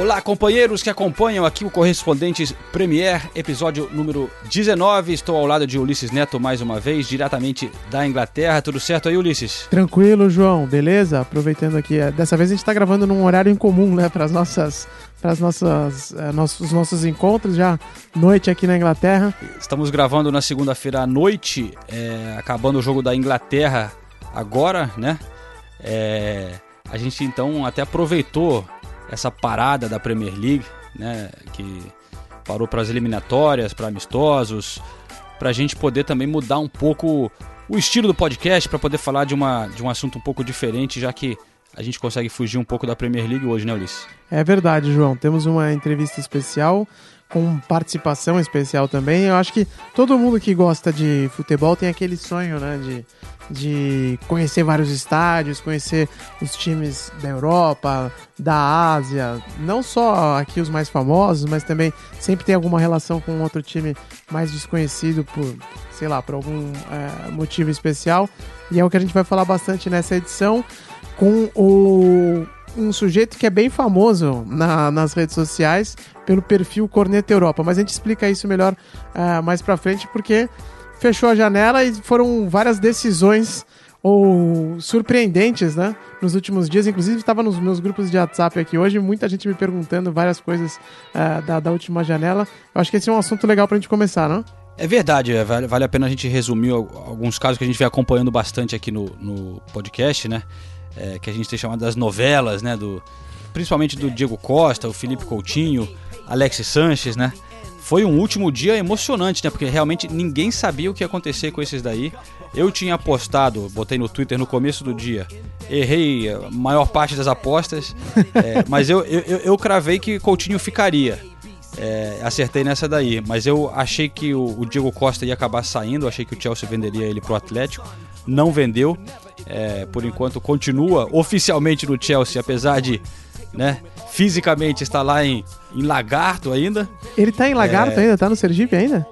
Olá, companheiros que acompanham aqui o Correspondentes Premier, episódio número 19. Estou ao lado de Ulisses Neto mais uma vez, diretamente da Inglaterra. Tudo certo aí, Ulisses? Tranquilo, João, beleza? Aproveitando aqui, eh, dessa vez a gente está gravando num horário incomum, né, para as nossas para as nossas eh, nossos nossos encontros já noite aqui na Inglaterra. Estamos gravando na segunda-feira à noite, é, acabando o jogo da Inglaterra agora, né? É, a gente então até aproveitou essa parada da Premier League, né, que parou para as eliminatórias, para amistosos, para a gente poder também mudar um pouco o estilo do podcast, para poder falar de, uma, de um assunto um pouco diferente, já que a gente consegue fugir um pouco da Premier League hoje, né, Ulisses? É verdade, João. Temos uma entrevista especial com participação especial também. Eu acho que todo mundo que gosta de futebol tem aquele sonho, né, de, de conhecer vários estádios, conhecer os times da Europa, da Ásia, não só aqui os mais famosos, mas também sempre tem alguma relação com outro time mais desconhecido por, sei lá, por algum é, motivo especial. E é o que a gente vai falar bastante nessa edição com o um sujeito que é bem famoso na, nas redes sociais pelo perfil Corneta Europa, mas a gente explica isso melhor uh, mais pra frente porque fechou a janela e foram várias decisões ou surpreendentes, né? Nos últimos dias, inclusive estava nos meus grupos de WhatsApp aqui hoje, muita gente me perguntando várias coisas uh, da, da última janela. Eu acho que esse é um assunto legal pra gente começar, não? É verdade, é, vale, vale a pena a gente resumir alguns casos que a gente vem acompanhando bastante aqui no, no podcast, né? é, que a gente tem chamado das novelas, né? Do, principalmente do Diego Costa, o Felipe Coutinho, Alex Sanches, né? Foi um último dia emocionante, né? Porque realmente ninguém sabia o que ia acontecer com esses daí. Eu tinha apostado, botei no Twitter no começo do dia. Errei a maior parte das apostas, é, mas eu, eu, eu cravei que Coutinho ficaria. É, acertei nessa daí, mas eu achei que o, o, Diego Costa ia acabar saindo, achei que o Chelsea venderia ele pro Atlético, não vendeu. É, por enquanto continua oficialmente no Chelsea, apesar de né, fisicamente estar lá em, em Lagarto ainda. Ele tá em Lagarto é... ainda? Tá no Sergipe ainda?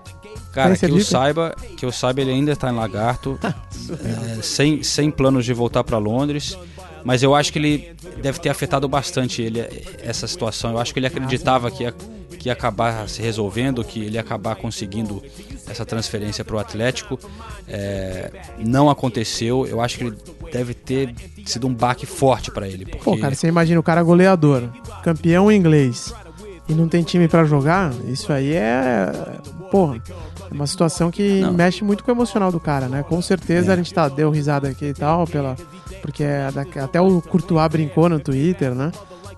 Cara, tá que eu saiba, que eu saiba, ele ainda está em Lagarto, é, sem, sem planos de voltar para Londres. Mas eu acho que ele deve ter afetado bastante ele essa situação. Eu acho que ele acreditava que ia, que ia acabar se resolvendo, que ele ia acabar conseguindo essa transferência para o Atlético. É, não aconteceu. Eu acho que ele deve ter sido um baque forte para ele. Porque... Pô, cara, você imagina o cara goleador, campeão inglês e não tem time para jogar? Isso aí é. Porra. É uma situação que não. mexe muito com o emocional do cara, né? Com certeza é. a gente tá, deu risada aqui e tal, pela, porque é até o Courtois brincou no Twitter, né?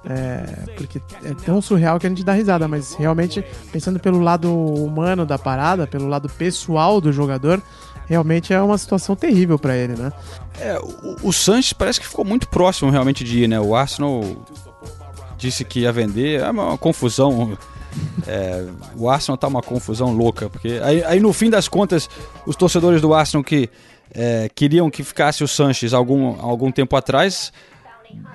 É, porque é tão surreal que a gente dá risada, mas realmente, pensando pelo lado humano da parada, pelo lado pessoal do jogador, realmente é uma situação terrível para ele, né? É, o, o Sanches parece que ficou muito próximo realmente de ir, né? O Arsenal disse que ia vender, é uma confusão. É, o Arsenal tá uma confusão louca, porque aí, aí, no fim das contas, os torcedores do Arsenal que é, queriam que ficasse o Sanches algum, algum tempo atrás,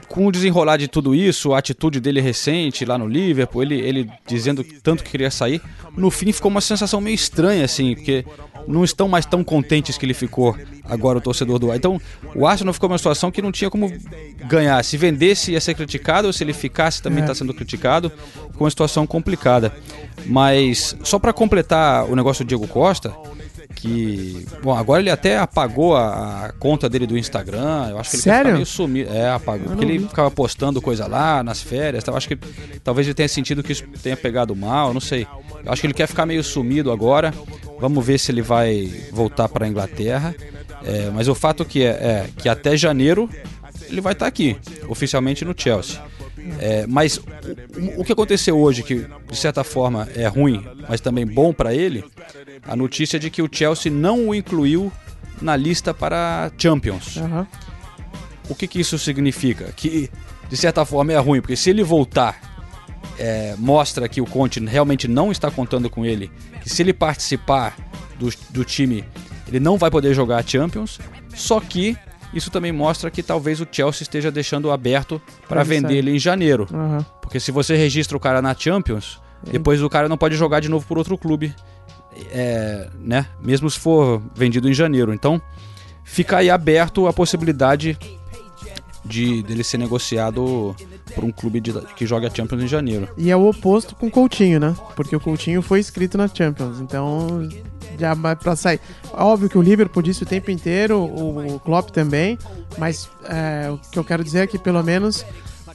com o desenrolar de tudo isso, a atitude dele recente lá no Liverpool, ele, ele dizendo tanto que queria sair, no fim ficou uma sensação meio estranha, assim, porque não estão mais tão contentes que ele ficou agora o torcedor do Então o Arsenal ficou numa situação que não tinha como ganhar. Se vendesse ia ser criticado, ou se ele ficasse também está é. sendo criticado, com uma situação complicada. Mas só para completar o negócio do Diego Costa, que. Bom, agora ele até apagou a, a, conta dele do Instagram. Eu acho que ele Sério? meio sumido. É, apagou. Porque ele ficava postando coisa lá nas férias. Eu acho que talvez ele tenha sentido que isso tenha pegado mal, não sei. Eu acho que ele quer ficar meio sumido agora. Vamos ver se ele vai voltar para a Inglaterra. É, mas o fato que é, é, que até janeiro ele vai estar tá aqui, oficialmente no Chelsea. É, mas o, o, que aconteceu hoje, que de certa forma é ruim, mas também bom para ele, a notícia de que o Chelsea não o incluiu na lista para Champions. Uhum. O que, que isso significa? Que de certa forma é ruim, porque se ele voltar é, mostra que o Conte realmente não está contando com ele, que se ele participar do, do time, ele não vai poder jogar a Champions. Só que isso também mostra que talvez o Chelsea esteja deixando aberto para vender sair. ele em janeiro. Aham. Porque se você registra o cara na Champions, depois o cara não pode jogar de novo por outro clube, é, né? Mesmo se for vendido em janeiro. Então, fica aí aberto a possibilidade de dele ser negociado por um clube de- que joga Champions em janeiro. E é o oposto com o Coutinho, né? Porque o Coutinho foi inscrito na Champions, então já vai pra sair. Óbvio que o Liverpool disse o tempo inteiro, o, o Klopp também, mas é, o que eu quero dizer é que pelo menos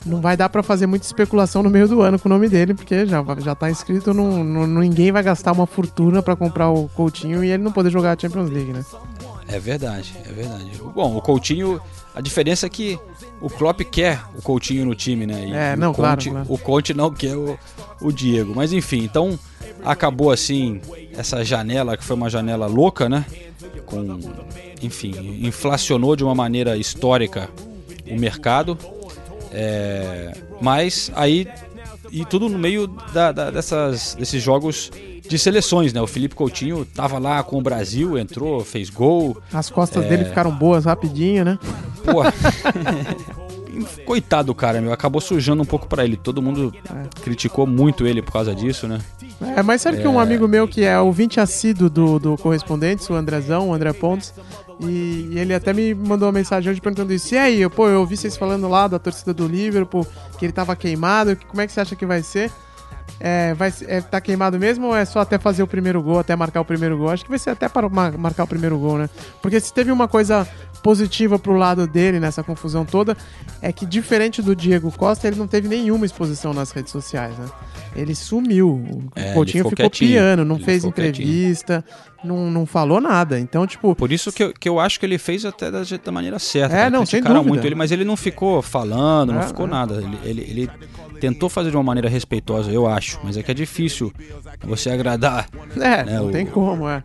não vai dar pra fazer muita especulação no meio do ano com o nome dele, porque já, já tá inscrito, não, não- ninguém vai gastar uma fortuna pra comprar o Coutinho e ele não poder jogar a Champions League, né? É verdade, é verdade. Bom, o Coutinho, a diferença é que o Klopp quer o Coutinho no time, né? E É, o não, claro, Conte, claro. O Conte não quer o, o Diego. Mas enfim, então acabou assim essa janela que foi uma janela louca, né? Com, enfim, inflacionou de uma maneira histórica o mercado. É, mas aí e tudo no meio da- da- dessas, desses jogos de seleções, né? O Felipe Coutinho tava lá com o Brasil, entrou, fez gol, As costas dele ficaram boas rapidinho, né? Pô. Coitado do cara, meu. Acabou sujando um pouco pra ele. Todo mundo criticou muito ele por causa disso, né? É, mas sabe que um amigo meu que é ouvinte assíduo do, do Correspondentes, o Andrezão, o André Pontes, e, e ele até me mandou uma mensagem hoje perguntando isso. E aí, eu, pô, eu ouvi vocês falando lá da torcida do Liverpool, que ele tava queimado, que- como é que você acha que vai ser? É, vai, é, tá queimado mesmo ou é só até fazer o primeiro gol, até marcar o primeiro gol? Acho que vai ser até para ma- marcar o primeiro gol, né? Porque se teve uma coisa positiva pro lado dele nessa confusão toda, é que diferente do Diego Costa, ele não teve nenhuma exposição nas redes sociais, né? Ele sumiu. O É, Coutinho ficou ficou piano, não Ele fez quietinho. entrevista, não, não falou nada. Então, tipo, Por isso que eu, que eu acho que ele fez até da, da maneira certa. É, não, sem Criticaram dúvida. muito ele, mas ele não ficou falando, não É, ficou é. nada. Ele, ele, ele tentou fazer de uma maneira respeitosa, eu acho. Mas é que é difícil você agradar. É, né, não o- tem como, é.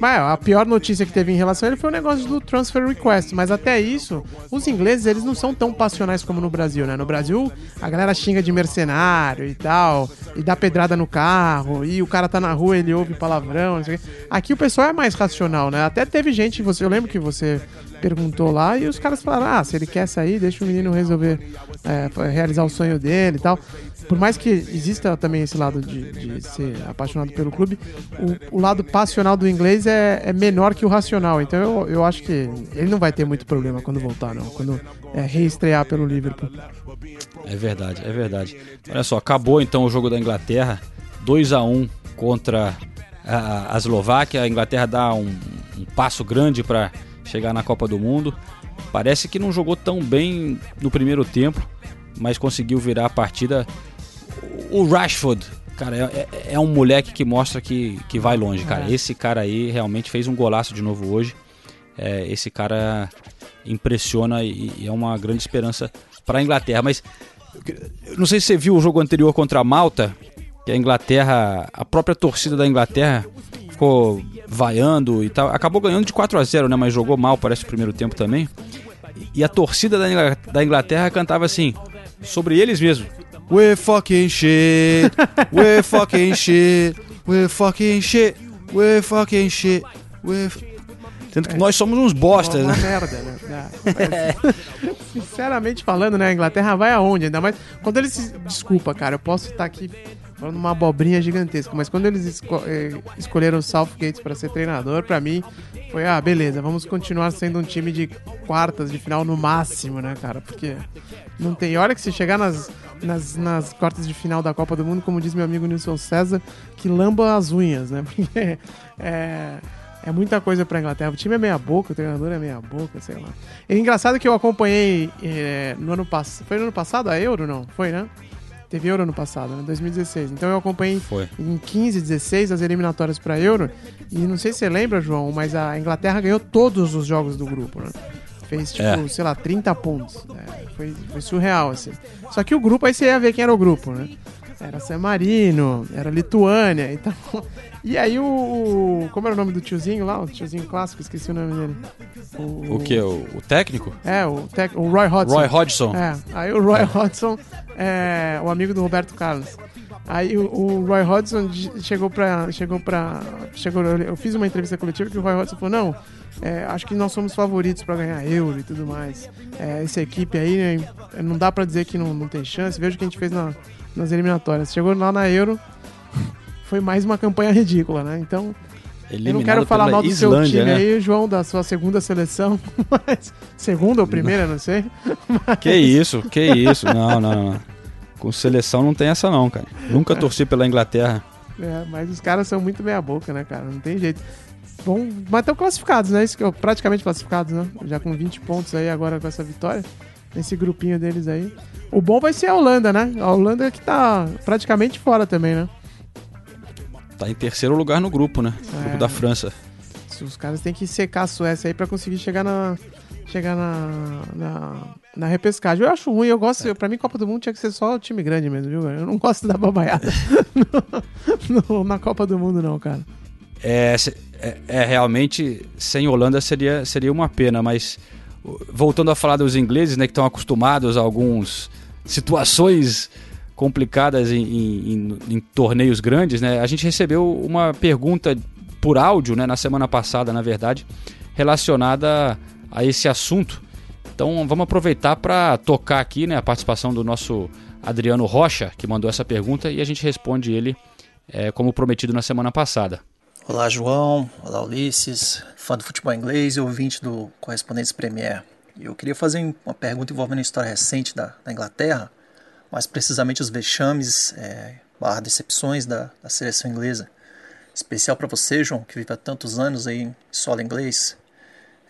Mas a pior notícia que teve em relação a ele foi o negócio do transfer request. Mas até isso, os ingleses, eles não são tão passionais como no Brasil, né? No Brasil, a galera xinga de mercenário e tal, e dá pedrada no carro, e o cara tá na rua, ele ouve palavrão, não sei o quê. Aqui o pessoal é mais racional, né? Até teve gente, você, eu lembro que você perguntou lá, e os caras falaram, ah, se ele quer sair, deixa o menino resolver, é, realizar o sonho dele e tal. Por mais que exista também esse lado de, de ser apaixonado pelo clube, o, o lado passional do inglês é, é menor que o racional. Então eu, eu acho que ele não vai ter muito problema quando voltar, não. Quando é, reestrear pelo Liverpool. É verdade, é verdade. Olha só, acabou então o jogo da Inglaterra, 2 a 1 contra a, a Eslováquia. A Inglaterra dá um, um passo grande para chegar na Copa do Mundo. Parece que não jogou tão bem no primeiro tempo, mas conseguiu virar a partida. O Rashford, cara, é, é- é um moleque que mostra que, que vai longe, cara. É. Esse cara aí realmente fez um golaço de novo hoje. É, esse cara impressiona e, e é uma grande esperança para a Inglaterra. Mas não sei se você viu o jogo anterior contra a Malta, que a Inglaterra, a própria torcida da Inglaterra ficou vaiando e tal. Acabou ganhando de 4 a 0 né? Mas jogou mal, parece, o primeiro tempo também. E a torcida da Ingla- da Inglaterra cantava assim, sobre eles mesmos. We fucking shit, we fucking shit, we fucking shit, we fucking shit, we... f-" Sendo que nós somos uns bostas, uma, né? uma merda, né? É. Sinceramente falando, né? A Inglaterra vai aonde? Ainda mais. Quando eles. se- Desculpa, cara, eu posso estar aqui falando uma abobrinha gigantesca, mas quando eles esco- eh, escolheram o Southgate para ser treinador, pra mim foi, ah, beleza, vamos continuar sendo um time de quartas de final no máximo, né, cara? Porque não tem hora que se chegar nas, nas, nas quartas de final da Copa do Mundo, como diz meu amigo Nilson César, que lamba as unhas, né? Porque é, é muita coisa pra Inglaterra. O time é meia boca, o treinador é meia boca, sei lá. É engraçado que eu acompanhei é, no ano passado. Foi no ano passado a Euro, não? Foi, né? Teve Euro ano passado, né? 2016. Então eu acompanhei Foi. em 15, 16 as eliminatórias pra Euro. E não sei se você lembra, João, mas a Inglaterra ganhou todos os jogos do grupo, né? Fez, tipo, É. sei lá, 30 pontos. É, foi, foi surreal, assim. Só que o grupo, aí você ia ver quem era o grupo, né? Era San Marino, era Lituânia, então... E aí o, o- Como era o nome do tiozinho lá? O tiozinho clássico, esqueci o nome dele. O que? O, o técnico? É, o, tec- o Roy Hodgson. Roy Hodgson. É, aí o Roy Hodgson é o amigo do Roberto Carlos. Aí o, o Roy Hodgson chegou pra. Chegou pra. Chegou, eu fiz uma entrevista coletiva que o Roy Hodgson falou: não, é, acho que nós somos favoritos pra ganhar euro e tudo mais. É, essa equipe aí, né, não dá pra dizer que não, não tem chance. Veja o que a gente fez na- nas eliminatórias. Chegou lá na Euro, foi mais uma campanha ridícula, né? Então, eu não Eliminado quero falar mal do seu Islândia, time né? aí, João, da sua segunda seleção, mas. Segunda ou primeira, não sei. Que isso, que isso. Não, não, não. Com seleção não tem essa não, cara. Nunca torci pela Inglaterra. É, mas os caras são muito meia boca, né, cara? Não tem jeito. Bom, mas estão classificados, né? Isso que eu- praticamente classificados, né? Já com 20 pontos aí agora com essa vitória. Nesse grupinho deles aí. O bom vai ser a Holanda, né? A Holanda que tá praticamente fora também, né? Tá em terceiro lugar no grupo, né? Grupo É. da França. Os caras têm que secar a Suécia aí pra conseguir chegar na. Chegar na, na, na repescagem. Eu acho ruim, eu gosto. Pra mim, Copa do Mundo tinha que ser só time grande mesmo, viu? Eu não gosto da babaiada na Copa do Mundo, não, cara. É, é, é, realmente sem Holanda seria, seria uma pena, mas o- voltando a falar dos ingleses, né, que estão acostumados a algumas situações complicadas em, em- em- torneios grandes, né, a gente recebeu uma pergunta por áudio, né, na semana passada, na verdade, relacionada a esse assunto. Então vamos aproveitar para tocar aqui, né, a participação do nosso Adriano Rocha, que mandou essa pergunta, e a gente responde ele é, como prometido na semana passada. Olá, João. Olá, Ulisses, fã do futebol inglês e ouvinte do Correspondentes Premier. Eu queria fazer uma pergunta envolvendo a história recente da, da Inglaterra, mais precisamente os vexames é, barra decepções da, da seleção inglesa. Especial para você, João, que vive há tantos anos aí em solo inglês.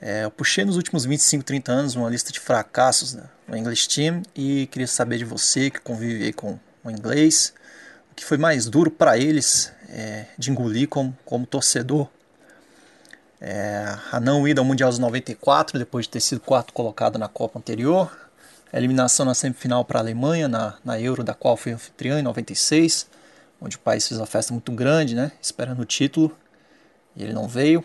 É, eu puxei nos últimos 25, 30 anos uma lista de fracassos né, no English Team e queria saber de você que convive com o inglês, o que foi mais duro para eles é, de engolir como, como torcedor. É, a não ida ao Mundial dos 94, depois de ter sido quarto colocado na Copa anterior. A eliminação na semifinal para a Alemanha, na, na Euro, da qual foi anfitriã em 96, onde o país fez uma festa muito grande, né, esperando o título, e ele não veio.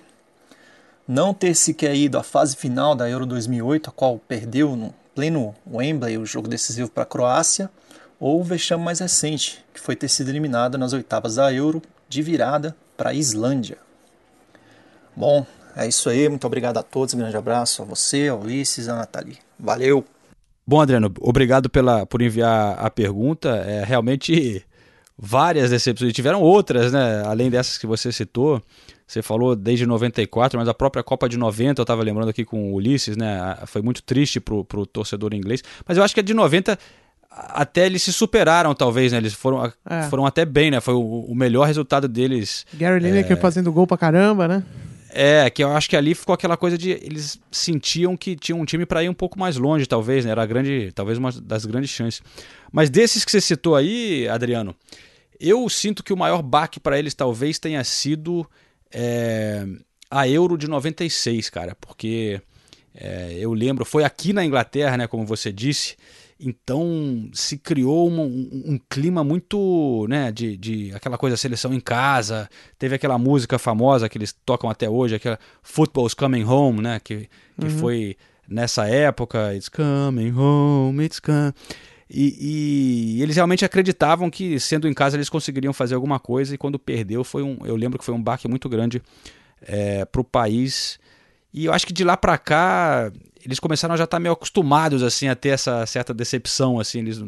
Não ter sequer ido à fase final da Euro 2008, a qual perdeu no pleno Wembley o jogo decisivo para a Croácia, ou o vexame mais recente, que foi ter sido eliminado nas oitavas da Euro de virada para a Islândia. Bom, é isso aí. Muito obrigado a todos. Um grande abraço a você, ao Ulisses e a Nathalie. Valeu! Bom, Adriano, obrigado pela, por enviar a pergunta. É realmente várias decepções. E tiveram outras, né? Além dessas que você citou. Você falou desde 94, mas a própria Copa de 90, eu estava lembrando aqui com o Ulisses, né? Foi muito triste pro, pro torcedor inglês. Mas eu acho que a de 90 até eles se superaram, talvez, né? Eles foram, É. foram até bem, né? Foi o, o melhor resultado deles Gary Lineker fazendo gol pra caramba, né? É, que eu acho que ali ficou aquela coisa de eles sentiam que tinha um time para ir um pouco mais longe, talvez, né? Era grande, talvez uma das grandes chances. Mas desses que você citou aí, Adriano, eu sinto que o maior baque para eles talvez tenha sido é, a Euro de 96, cara, porque é, eu lembro, foi aqui na Inglaterra, né, como você disse, então se criou um, um- um clima muito, né, de, de aquela coisa, seleção em casa, teve aquela música famosa que eles tocam até hoje, aquela Football's Coming Home, né, que, que foi nessa época, It's Coming Home, It's Coming... E, e eles realmente acreditavam que, sendo em casa, eles conseguiriam fazer alguma coisa. E quando perdeu, foi um, eu lembro que foi um baque muito grande é, para o país. E eu acho que de lá para cá, eles começaram a já estar meio acostumados assim a ter essa certa decepção. assim Eles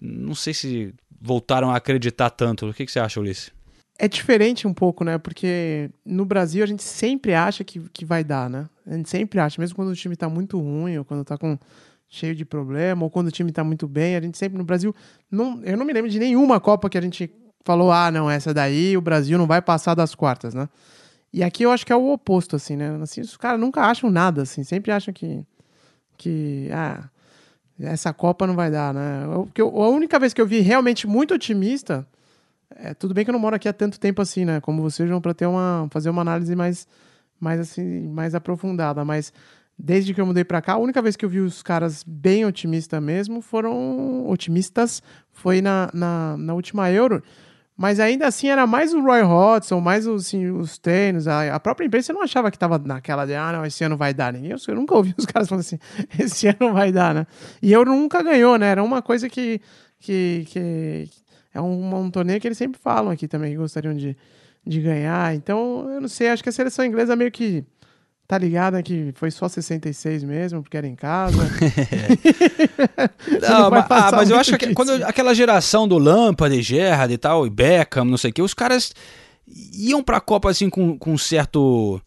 não- sei se voltaram a acreditar tanto. O que, que você acha, Ulisses? É diferente um pouco, né? Porque no Brasil a gente sempre acha que, que vai dar, né? A gente sempre acha, mesmo quando o time tá muito ruim, ou quando tá com cheio de problema, ou quando o time tá muito bem, a gente sempre no Brasil. Não, eu não me lembro de nenhuma Copa que a gente falou, ah, não, essa daí o Brasil não vai passar das quartas, né? E aqui eu acho que é o oposto, assim, né? Assim, os caras nunca acham nada, assim, sempre acham que. que ah, essa Copa não vai dar, né? Eu- eu- a única vez que eu vi realmente muito otimista. É, tudo bem que eu não moro aqui há tanto tempo assim, né? Como vocês vão para ter uma fazer uma análise mais mais assim, mais aprofundada, mas desde que eu mudei para cá, a única vez que eu vi os caras bem otimistas mesmo foram otimistas foi na, na, na última Euro. Mas ainda assim era mais o Roy Hodgson, mais os, assim, os. A, a própria imprensa não achava que tava naquela de, ah, não, esse ano vai dar. Eu, eu nunca ouvi os caras falando assim, esse ano vai dar, né? E eu nunca ganhou, né? Era uma coisa que, que, que é um, um torneio que eles sempre falam aqui também, que gostariam de, de ganhar. Então, eu não sei, acho que a seleção inglesa meio que tá ligada que foi só 66 mesmo, porque era em casa. Não, Não mas, ah, mas eu acho que disso. quando aquela geração do Lampard, e Gerrard e tal, e Beckham, não sei o que, os caras iam pra Copa assim com, com um certo.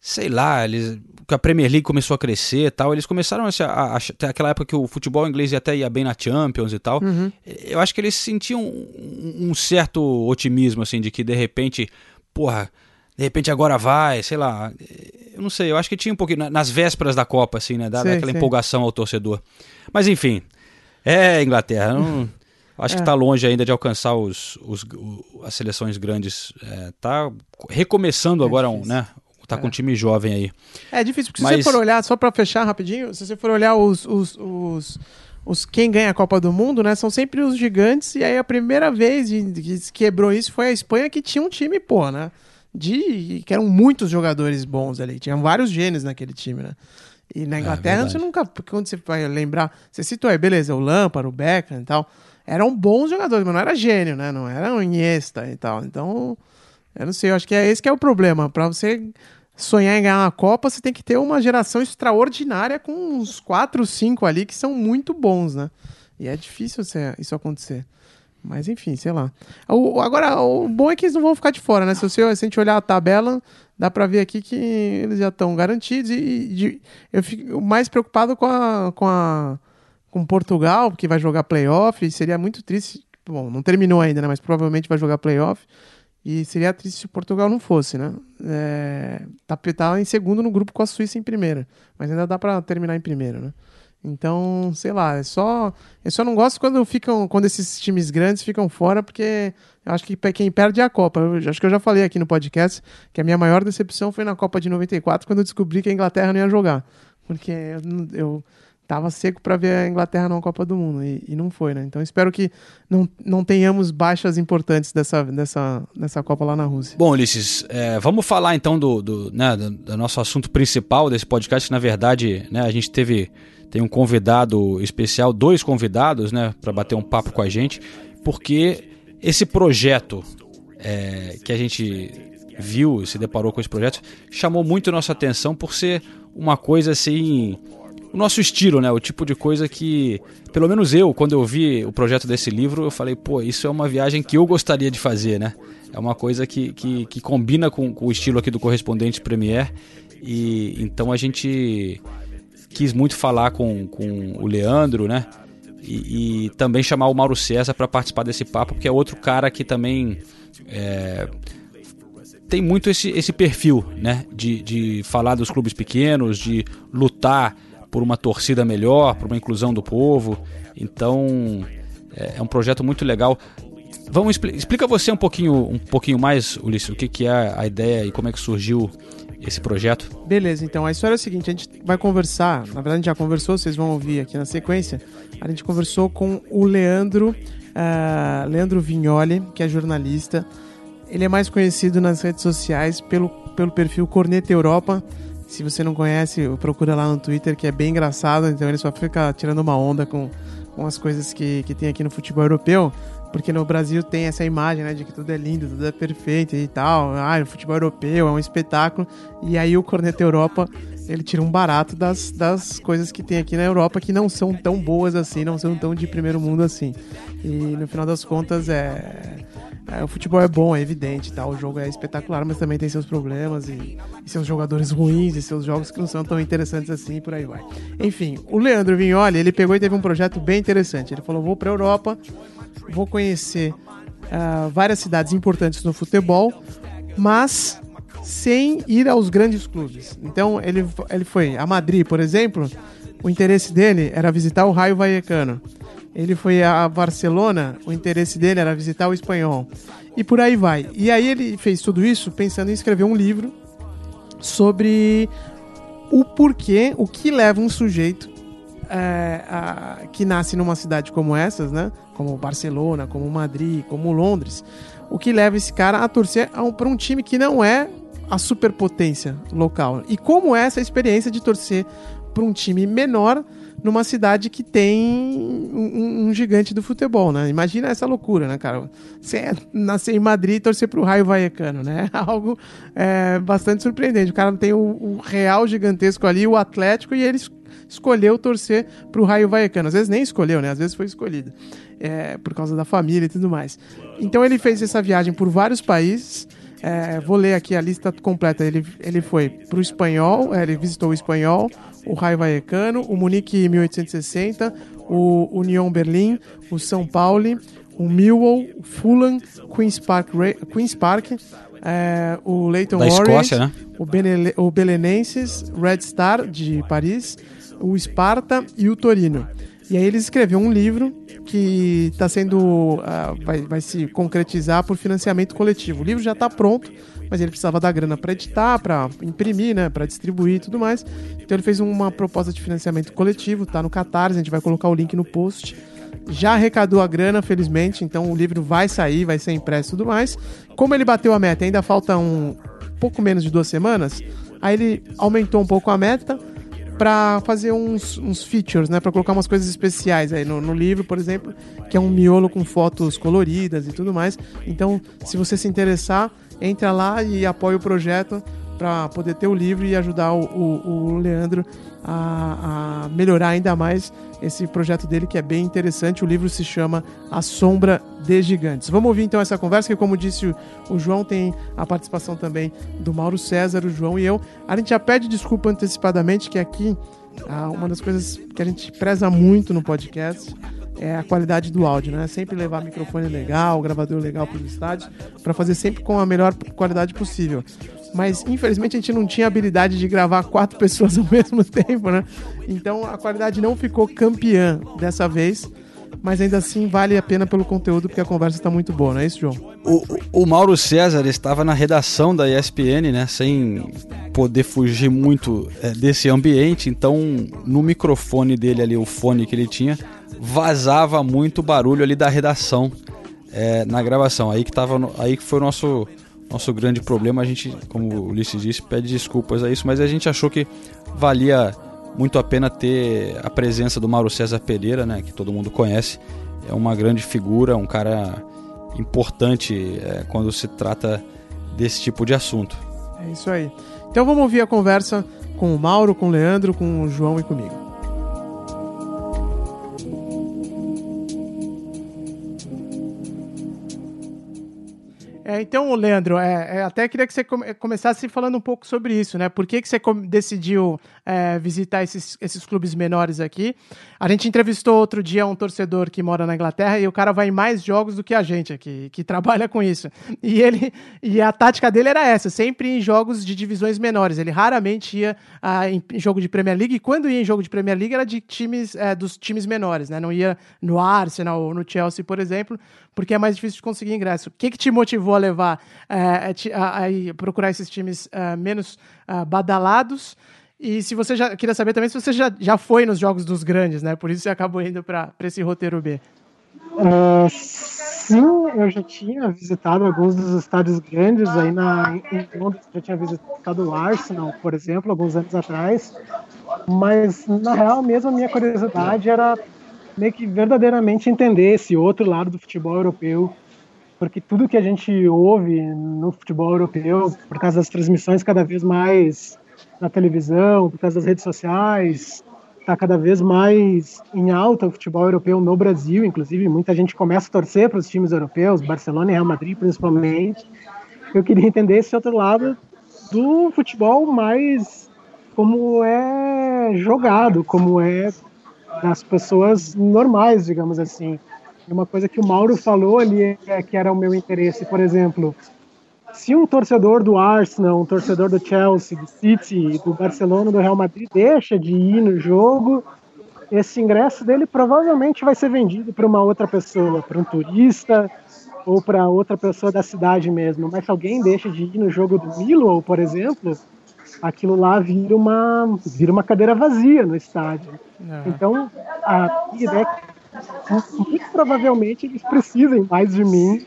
Sei lá, eles. Que a Premier League começou a crescer e tal, eles começaram a, se- a, a, aquela época que o futebol inglês até ia bem na Champions e tal. Uhum. Eu acho que eles sentiam um, um certo otimismo, assim, de que de repente, porra, de repente agora vai, sei lá. Eu não sei, eu acho que tinha um pouquinho, na- nas vésperas da Copa, assim, né? Da, Sei, daquela sei. empolgação ao torcedor. Mas enfim, é Inglaterra. Não, acho que É. tá longe ainda de alcançar os, os- as seleções grandes. É, tá recomeçando É agora, um, né? Tá com um time jovem aí. É difícil, porque se Mas- você for olhar, só pra fechar rapidinho, se você for olhar os, os, os, os quem ganha a Copa do Mundo, né, são sempre os gigantes, e aí a primeira vez que se quebrou isso foi a Espanha, que tinha um time, pô, né, de, que eram muitos jogadores bons ali, tinham vários gênios naquele time, né. E na Inglaterra verdade. você nunca, porque quando você vai lembrar, você citou aí, beleza, o Lampard, o Beckham e tal, eram bons jogadores, mas não era gênio, né, não era um Iniesta e tal, então... Eu não sei, eu acho que é esse que é o problema. Pra você sonhar em ganhar uma Copa, você tem que ter uma geração extraordinária com uns 4, 5 ali que são muito bons, né? E é difícil você- isso acontecer. Mas enfim, sei lá. O- agora, o bom é que eles não vão ficar de fora, né? Se, você, se a gente olhar a tabela, dá pra ver aqui que eles já estão garantidos. E, de- eu fico mais preocupado com a, com a com Portugal, que vai jogar playoff. Seria muito triste. Bom, não terminou ainda, né? Mas provavelmente vai jogar playoff. E seria triste se Portugal não fosse, né? É, tá, tá em segundo no grupo com a Suíça em primeira. Mas ainda dá pra terminar em primeiro, né? Então, sei lá, é só. Eu só não gosto quando ficam. Quando esses times grandes ficam fora, porque eu acho que quem perde é a Copa. Eu acho que eu já falei aqui no podcast que a minha maior decepção foi na Copa de 94, quando eu descobri que a Inglaterra não ia jogar. Porque eu, eu tava seco pra ver a Inglaterra na Copa do Mundo. E, e não foi, né? Então espero que não, não tenhamos baixas importantes dessa, dessa, dessa Copa lá na Rússia. Bom, Ulisses, é, vamos falar então do, do, né, do, do nosso assunto principal desse podcast, que na verdade né, a gente teve tem um convidado especial, dois convidados, né, para bater um papo com a gente, porque esse projeto é, que a gente viu, se deparou com esse projeto, chamou muito nossa atenção por ser uma coisa assim, o nosso estilo, né, o tipo de coisa que, pelo menos eu, quando eu vi o projeto desse livro, eu falei, pô, isso é uma viagem que eu gostaria de fazer, né? É uma coisa que, que, que combina com, com o estilo aqui do Correspondente Premier. E então a gente quis muito falar com, com o Leandro, né? E, e também chamar o Mauro César para participar desse papo, porque é outro cara que também é, tem muito esse, esse perfil, né? De, de falar dos clubes pequenos, de lutar por uma torcida melhor, por uma inclusão do povo. Então é, é um projeto muito legal. Vamos expli- explica você um pouquinho, um pouquinho mais, Ulisses, o que, que é a ideia e como é que surgiu esse projeto. Beleza, então a história é o seguinte: a gente vai conversar. Na verdade, a gente já conversou, vocês vão ouvir aqui na sequência. A gente conversou com o Leandro, ah, Leandro Vignoli, que é jornalista. Ele é mais conhecido nas redes sociais pelo, pelo perfil Corneta Europa. Se você não conhece, procura lá no Twitter, que é bem engraçado. Então ele só fica tirando uma onda com, com as coisas que, que tem aqui no futebol europeu. Porque no Brasil tem essa imagem, né, de que tudo é lindo, tudo é perfeito e tal. Ah, o futebol europeu é um espetáculo. E aí o Corneta Europa, ele tira um barato das, das coisas que tem aqui na Europa que não são tão boas assim, não são tão de primeiro mundo assim. E no final das contas é, é, o futebol é bom, é evidente, tá? O jogo é espetacular, mas também tem seus problemas e, e seus jogadores ruins e seus jogos que não são tão interessantes assim, e por aí vai. Enfim, o Leandro Vignoli, ele pegou e teve um projeto bem interessante. Ele falou: "Vou para Europa, vou conhecer ah, várias cidades importantes no futebol, mas sem ir aos grandes clubes. Então ele, ele foi a Madrid, por exemplo, o interesse dele era visitar o Raio Vallecano. Ele foi a Barcelona, o interesse dele era visitar o Espanhol. E por aí vai. E aí ele fez tudo isso pensando em escrever um livro sobre o porquê, o que leva um sujeito é, a- que nasce numa cidade como essas, né? Como Barcelona, como Madrid, como Londres, o que leva esse cara a torcer para um time que não é a superpotência local. E como é essa experiência de torcer para um time menor numa cidade que tem um, um gigante do futebol, né? Imagina essa loucura, né, cara? Você nascer em Madrid e torcer pro Raio Vallecano, né? Algo é, bastante surpreendente. O cara tem o, o Real gigantesco ali, o Atlético, e eles escolheu torcer pro Raio Vallecano. Às vezes nem escolheu, né? Às vezes foi escolhido. É, por causa da família e tudo mais. Então ele fez essa viagem por vários países. É, vou ler aqui a lista completa. Ele, ele foi pro espanhol, é, ele visitou o espanhol, o Raio Vallecano, o Munique 1860, o União Berlim, o São Paulo, o Millwall, o Fulham, Queen's Park, Queen's Park é, o Leighton da Orient, Escócia, né? o, Benele, o Belenenses, Red Star de Paris, o Sparta e o Torino. E aí ele escreveu um livro que está sendo uh, vai, vai se concretizar por financiamento coletivo. O livro já está pronto, mas ele precisava da grana para editar, para imprimir, né, para distribuir e tudo mais. Então ele fez uma proposta de financiamento coletivo, tá no Catarse, a gente vai colocar o link no post. Já arrecadou a grana, felizmente, então o livro vai sair, vai ser impresso e tudo mais. Como ele bateu a meta, ainda falta um pouco menos de duas semanas, aí ele aumentou um pouco a meta para fazer uns, uns features, né? Para colocar umas coisas especiais aí no, no, livro, por exemplo, que é um miolo com fotos coloridas e tudo mais. Então, se você se interessar, entra lá e apoia o projeto para poder ter o livro e ajudar o, o, o Leandro a, a, melhorar ainda mais esse projeto dele que é bem interessante. O livro se chama A Sombra de Gigantes. Vamos ouvir então essa conversa que, como disse o, o João, tem a participação também do Mauro César, o João e eu. A gente já pede desculpa antecipadamente que aqui ah, uma das coisas que a gente preza muito no podcast é a qualidade do áudio, né? Sempre levar microfone legal, gravador legal para os estádios, para fazer sempre com a melhor qualidade possível mas infelizmente a gente não tinha habilidade de gravar quatro pessoas ao mesmo tempo, né? Então a qualidade não ficou campeã dessa vez, mas ainda assim vale a pena pelo conteúdo porque a conversa está muito boa, não é isso, João? O, o Mauro César estava na redação da ESPN, né? Sem poder fugir muito é, desse ambiente, então no microfone dele ali, o fone que ele tinha, vazava muito barulho ali da redação é, na gravação. Aí que tava, aí que foi o nosso nosso grande problema. A gente, como o Ulisses disse, pede desculpas a isso, mas a gente achou que valia muito a pena ter a presença do Mauro César Pereira, né, que todo mundo conhece. É uma grande figura, um cara importante é, quando se trata desse tipo de assunto. É isso aí. Então vamos ouvir a conversa com o Mauro, com o Leandro, com o João e comigo. É, então, Leandro, é, é, até queria que você come, começasse falando um pouco sobre isso, né? Por que, que você decidiu é, visitar esses, esses clubes menores aqui? A gente entrevistou outro dia um torcedor que mora na Inglaterra e o cara vai em mais jogos do que a gente aqui, que trabalha com isso. E ele e a tática dele era essa, sempre em jogos de divisões menores. Ele raramente ia ah, em, jogo de Premier League e quando ia em jogo de Premier League era de times é, dos times menores, né? Não ia no Arsenal ou no Chelsea, por exemplo, porque é mais difícil de conseguir ingresso. O que, que te motivou a levar é, a, a, procurar esses times uh, menos uh, badalados? E se você já queria saber também se você já, já foi nos jogos dos grandes, né? Por isso você acabou indo para esse roteiro B. Uh, sim, eu já tinha visitado alguns dos estádios grandes aí na em Londres, já tinha visitado o Arsenal, por exemplo, alguns anos atrás. Mas na real mesmo a minha curiosidade era meio que verdadeiramente entender esse outro lado do futebol europeu, porque tudo que a gente ouve no futebol europeu, por causa das transmissões cada vez mais na televisão, por causa das redes sociais, está cada vez mais em alta o futebol europeu no Brasil, inclusive muita gente começa a torcer para os times europeus, Barcelona e Real Madrid principalmente. Eu queria entender esse outro lado do futebol mais como é jogado, como é das pessoas normais, digamos assim. Uma coisa que o Mauro falou ali é que era o meu interesse, por exemplo, se um torcedor do Arsenal, um torcedor do Chelsea, do City, do Barcelona, do Real Madrid deixa de ir no jogo, esse ingresso dele provavelmente vai ser vendido para uma outra pessoa, para um turista ou para outra pessoa da cidade mesmo. Mas se alguém deixa de ir no jogo do Millwall, por exemplo, aquilo lá vira uma, vira uma cadeira vazia no estádio. É. Então, a ideia é muito provavelmente eles precisem mais de mim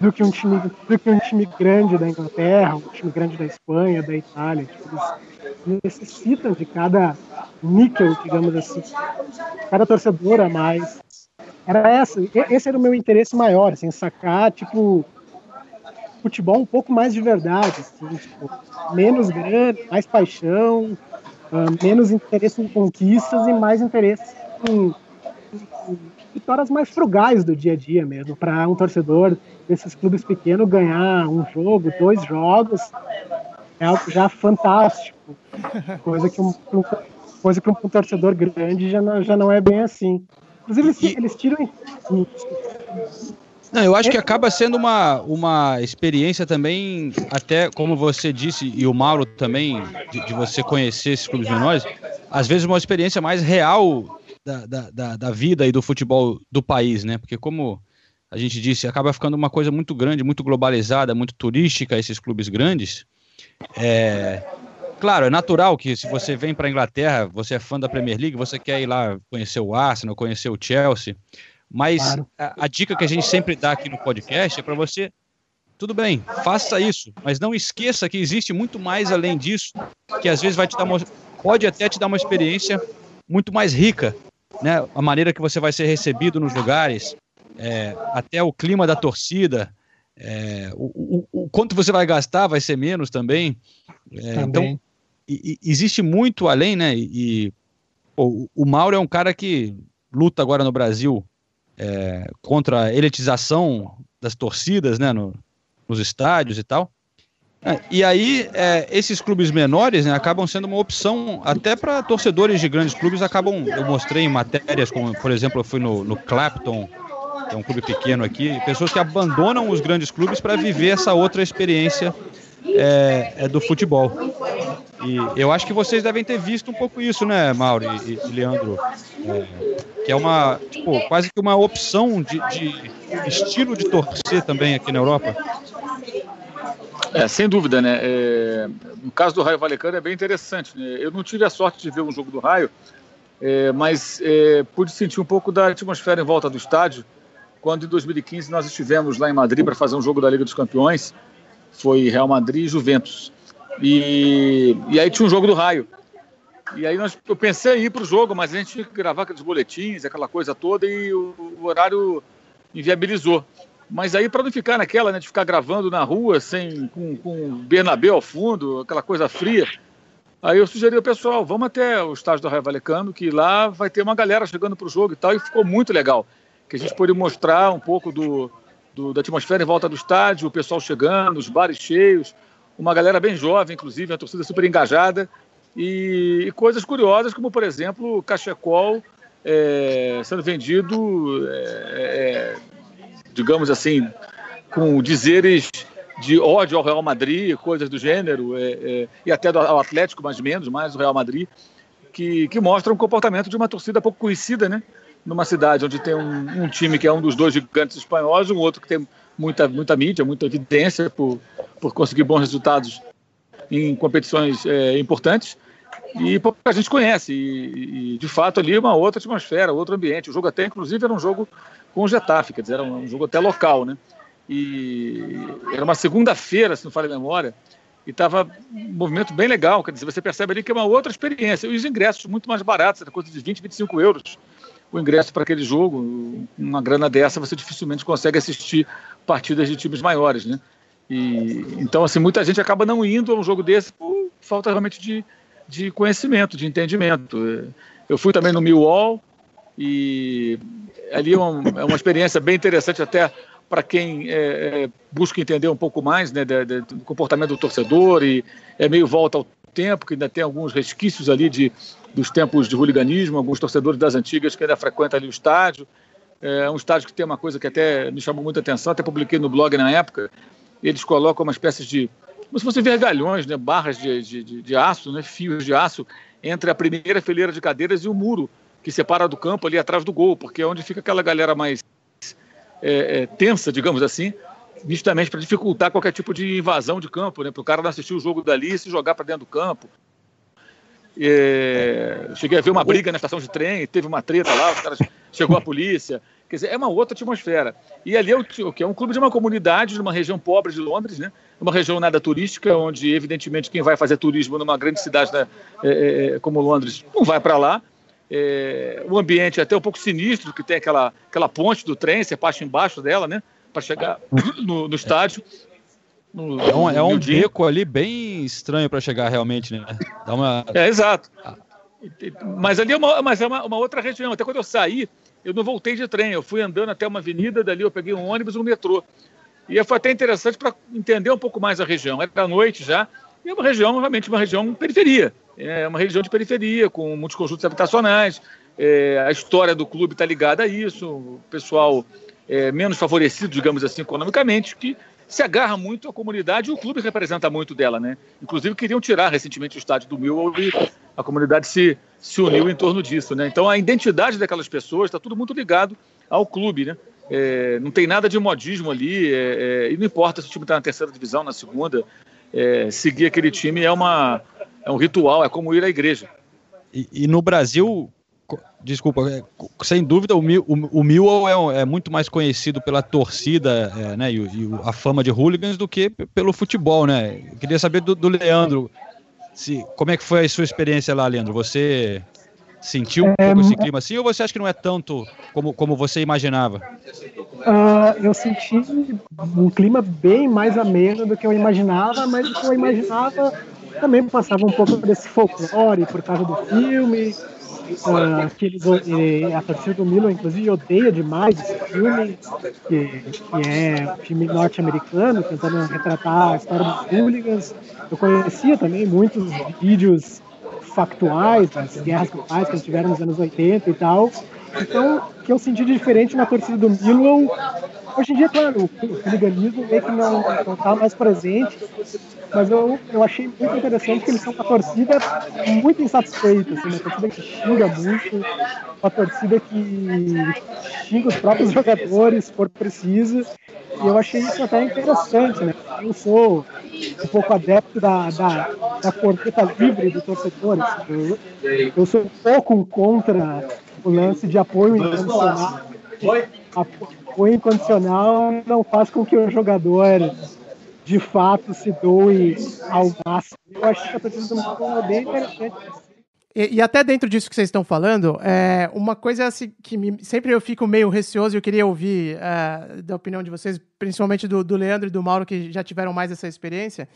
do que um time, do que um time grande da Inglaterra, um time grande da Espanha, da Itália. Tipo, eles necessitam de cada níquel, digamos assim, cada torcedor a mais. Era essa, esse era o meu interesse maior, assim, sacar, tipo, futebol um pouco mais de verdade, assim, tipo, menos grana, mais paixão, uh, menos interesse em conquistas e mais interesse em vitórias mais frugais do dia a dia mesmo, para um torcedor desses clubes pequenos ganhar um jogo, dois jogos, é algo já fantástico, coisa que um, coisa que um torcedor grande já não, já não é bem assim. Inclusive, eles, eles tiram. Não, eu acho que acaba sendo uma, uma experiência também, até como você disse, e o Mauro também, de, de você conhecer esses clubes menores, às vezes uma experiência mais real da, da, da, da, vida e do futebol do país, né? Porque como a gente disse, acaba ficando uma coisa muito grande, muito globalizada, muito turística, esses clubes grandes. É, claro, é natural que se você vem para a Inglaterra, você é fã da Premier League, você quer ir lá conhecer o Arsenal, conhecer o Chelsea. Mas claro. a, a, dica que a gente sempre dá aqui no podcast é para você, tudo bem, faça isso, mas não esqueça que existe muito mais além disso, que às vezes vai te dar uma, pode até te dar uma experiência muito mais rica, né? A maneira que você vai ser recebido nos lugares, é, até o clima da torcida, é, o, o, o, quanto você vai gastar vai ser menos também. É, também. Então, e, e existe muito além, né? E, pô, o Mauro é um cara que luta agora no Brasil é, contra a elitização das torcidas, né? No, nos estádios e tal. É, e aí, é, esses clubes menores né, acabam sendo uma opção até para torcedores de grandes clubes. Acabam, eu mostrei em matérias, como por exemplo, eu fui no, no Clapton, que é um clube pequeno aqui, pessoas que abandonam os grandes clubes para viver essa outra experiência é, é do futebol. E eu acho que vocês devem ter visto um pouco isso, né, Mauro e, e Leandro? É, que é uma, tipo, quase que uma opção de, de, estilo de torcer também aqui na Europa. É, sem dúvida, né? É, no caso do Raio Valecano é bem interessante. Né? Eu não tive a sorte de ver um jogo do Raio, é, mas é, pude sentir um pouco da atmosfera em volta do estádio quando em 2015 nós estivemos lá em Madrid para fazer um jogo da Liga dos Campeões. Foi Real Madrid e Juventus. E, e aí tinha um jogo do raio. E aí nós, eu pensei em ir para o jogo, mas a gente tinha que gravar aqueles boletins, aquela coisa toda, e o, o horário inviabilizou. Mas aí, para não ficar naquela, né, de ficar gravando na rua, sem, com, com Bernabéu ao fundo, aquela coisa fria, aí eu sugeri ao pessoal, vamos até o estádio do Raio Valecano, que lá vai ter uma galera chegando para o jogo e tal, e ficou muito legal. Que a gente pôde mostrar um pouco do, do, da atmosfera em volta do estádio, o pessoal chegando, os bares cheios, uma galera bem jovem, inclusive, uma torcida super engajada, e, e coisas curiosas, como, por exemplo, o cachecol é, sendo vendido, é, é, digamos assim, com dizeres de ódio ao Real Madrid, coisas do gênero, é, é, e até ao Atlético, mais menos, mais o Real Madrid, que, que mostram o comportamento de uma torcida pouco conhecida, né? Numa cidade onde tem um, um time que é um dos dois gigantes espanhóis, um outro que tem muita, muita mídia, muita evidência por, por conseguir bons resultados em competições é, importantes e a gente conhece. E, e, de fato ali uma outra atmosfera, outro ambiente. O jogo até, inclusive, era um jogo com o Getafe, quer dizer, era um jogo até local, né? E era uma segunda-feira, se não falha a memória, e estava um movimento bem legal, quer dizer, você percebe ali que é uma outra experiência. E os ingressos muito mais baratos, era coisa de 20, 25 euros o ingresso para aquele jogo. Uma grana dessa você dificilmente consegue assistir partidas de times maiores, né? E, então, assim, muita gente acaba não indo a um jogo desse por falta realmente de, de conhecimento, de entendimento. Eu fui também no Millwall e ali é uma, é uma experiência bem interessante até para quem é, é, busca entender um pouco mais né, de, de, do comportamento do torcedor e é meio volta ao tempo, que ainda tem alguns resquícios ali de, dos tempos de hooliganismo, alguns torcedores das antigas que ainda frequentam ali o estádio. É um estádio que tem uma coisa que até me chamou muita atenção, até publiquei no blog na época. Eles colocam uma espécie de. Como se fossem vergalhões, né, barras de, de, de aço, né, fios de aço, entre a primeira fileira de cadeiras e o muro que separa do campo ali atrás do gol, porque é onde fica aquela galera mais é, é, tensa, digamos assim, nitidamente para dificultar qualquer tipo de invasão de campo, né, para o cara não assistir o jogo dali e se jogar para dentro do campo. É, cheguei a ver uma briga na estação de trem, teve uma treta lá, os caras, chegou a polícia. Quer dizer, é uma outra atmosfera. E ali é o que é um clube de uma comunidade, de uma região pobre de Londres, né? Uma região nada turística, onde, evidentemente, quem vai fazer turismo numa grande cidade né, é, é, como Londres não vai para lá. É, o ambiente é até um pouco sinistro, que tem aquela, aquela ponte do trem, você passa embaixo dela, né? Para chegar no, no estádio. No, é um, é um beco ali bem estranho para chegar realmente, né? Dá uma... É, exato. Mas ali é, uma, mas é uma, uma, outra região. Até quando eu saí, eu não voltei de trem. Eu fui andando até uma avenida, dali eu peguei um ônibus e um metrô. E foi até interessante para entender um pouco mais a região. Era noite já, e é uma região, realmente, uma região periferia. É uma região de periferia, com muitos conjuntos habitacionais. É, a história do clube está ligada a isso. O pessoal é, menos favorecido, digamos assim, economicamente, que se agarra muito à comunidade e o clube representa muito dela, né? Inclusive queriam tirar recentemente o estádio do Millwall e a comunidade se, se uniu em torno disso, né? Então a identidade daquelas pessoas está tudo muito ligado ao clube, né? É, não tem nada de modismo ali é, é, e não importa se o time está na terceira divisão, na segunda, é, seguir aquele time é uma é um ritual, é como ir à igreja. E, e no Brasil, Desculpa, é, sem dúvida o, o, o Millwall é, é, muito mais conhecido pela torcida é, né, e, e, a fama de hooligans do que pelo futebol, né? Eu queria saber do, do, Leandro, se, como é que foi a sua experiência lá, Leandro? Você sentiu um é, pouco esse clima assim ou você acha que não é tanto como, como você imaginava? Uh, eu senti um clima bem mais ameno do que eu imaginava, mas o que eu imaginava também passava um pouco desse folclore por causa do filme, Uh, que eles, a torcida do Milan, inclusive, odeia demais esse filme, que, que é filme norte-americano, tentando retratar a história dos hooligans. Eu conhecia também muitos vídeos factuais das guerras culturais que tiveram nos anos 80 e tal. Então, o que eu senti de diferente na torcida do Milan Hoje em dia, claro, o hooliganismo meio que não está mais presente, mas eu, eu achei muito interessante que eles são uma torcida muito insatisfeita, assim, uma torcida que xinga muito, uma torcida que xinga os próprios jogadores por preciso, e eu achei isso até interessante, né? Eu sou um pouco adepto da, da, da corneta livre do torcedor, assim, eu, eu sou um pouco contra o lance de apoio incondicional. Apoio incondicional não faz com que o jogador de fato se doe ao máximo. Eu acho que a torcida do Maracanã é bem interessante. E, e, até dentro disso que vocês estão falando, é, uma coisa assim, que me, sempre eu fico meio receoso e eu queria ouvir é, da opinião de vocês, principalmente do, do, Leandro e do Mauro, que já tiveram mais essa experiência,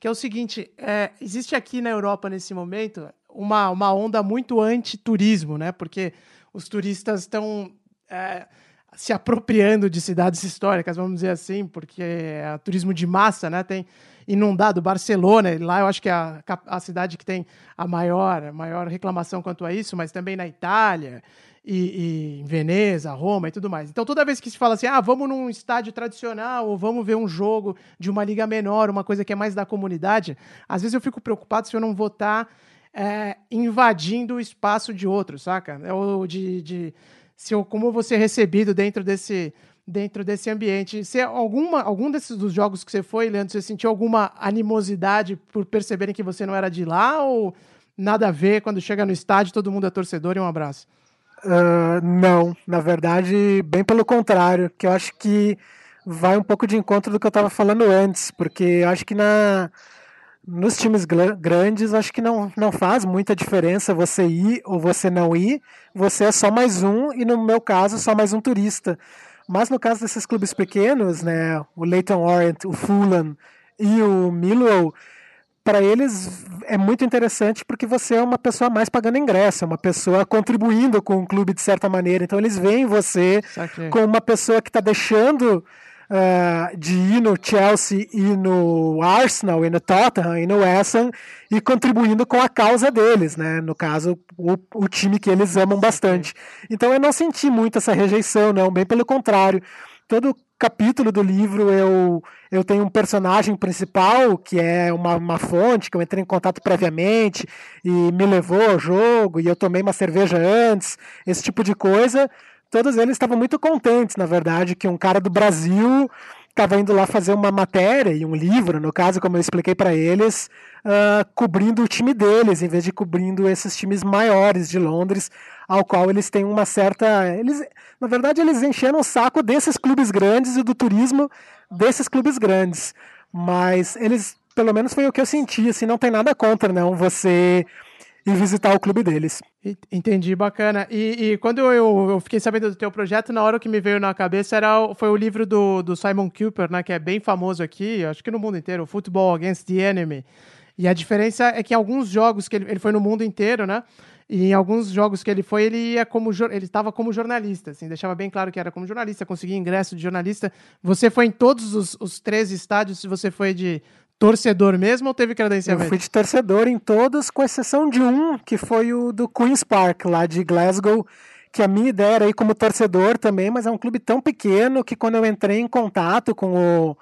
que é o seguinte: é, existe aqui na Europa, nesse momento, uma, uma onda muito anti-turismo, né? Porque os turistas estão é, se apropriando de cidades históricas, vamos dizer assim, porque é turismo de massa, né? Tem inundado Barcelona, lá eu acho que é a, a cidade que tem a maior, a maior reclamação quanto a isso, mas também na Itália e, e, em Veneza, Roma e tudo mais. Então, toda vez que se fala assim, ah, vamos num estádio tradicional ou vamos ver um jogo de uma liga menor, uma coisa que é mais da comunidade, às vezes eu fico preocupado se eu não vou estar tá, é, invadindo o espaço de outros, saca? Ou de, de se eu, como eu vou ser recebido dentro desse dentro desse ambiente. Se alguma algum desses dos jogos que você foi, Leandro, você sentiu alguma animosidade por perceberem que você não era de lá ou nada a ver quando chega no estádio todo mundo é torcedor e um abraço? Uh, não, na verdade, bem pelo contrário, que eu acho que vai um pouco de encontro do que eu estava falando antes, porque eu acho que na nos times grandes, acho que não, não faz muita diferença você ir ou você não ir. Você é só mais um, e no meu caso, só mais um turista. Mas no caso desses clubes pequenos, né, o Leighton Orient, o Fulham e o Millwall, para eles é muito interessante porque você é uma pessoa mais pagando ingresso, é uma pessoa contribuindo com o clube de certa maneira. Então eles veem você como uma pessoa que está deixando uh, de ir no Chelsea e no Arsenal e no Tottenham e no West Ham e contribuindo com a causa deles, né? No caso, o, o time que eles amam bastante. Então eu não senti muito essa rejeição, não, bem pelo contrário. Todo capítulo do livro eu, eu tenho um personagem principal que é uma, uma fonte que eu entrei em contato previamente e me levou ao jogo e eu tomei uma cerveja antes, esse tipo de coisa todos eles estavam muito contentes, na verdade, que um cara do Brasil estava indo lá fazer uma matéria e um livro, no caso, como eu expliquei para eles, uh, cobrindo o time deles, em vez de cobrindo esses times maiores de Londres, ao qual eles têm uma certa. Eles, na verdade, eles encheram o saco desses clubes grandes e do turismo desses clubes grandes. Mas eles, pelo menos foi o que eu senti, assim, não tem nada contra, não, você ir visitar o clube deles. Entendi, bacana. E, e quando eu, eu, fiquei sabendo do teu projeto, na hora que me veio na cabeça era, foi o livro do, do Simon Cooper, né, que é bem famoso aqui, acho que no mundo inteiro, Football Against the Enemy. E a diferença é que em alguns jogos que ele, ele foi no mundo inteiro, né? E em alguns jogos que ele foi, ele ia como ele estava como jornalista, assim, deixava bem claro que era como jornalista, conseguia ingresso de jornalista. Você foi em todos os, os três estádios, se você foi de torcedor mesmo ou teve credenciamento? Eu fui de torcedor em todos, com exceção de um, que foi o do Queen's Park, lá de Glasgow, que a minha ideia era ir como torcedor também, mas é um clube tão pequeno que quando eu entrei em contato com o,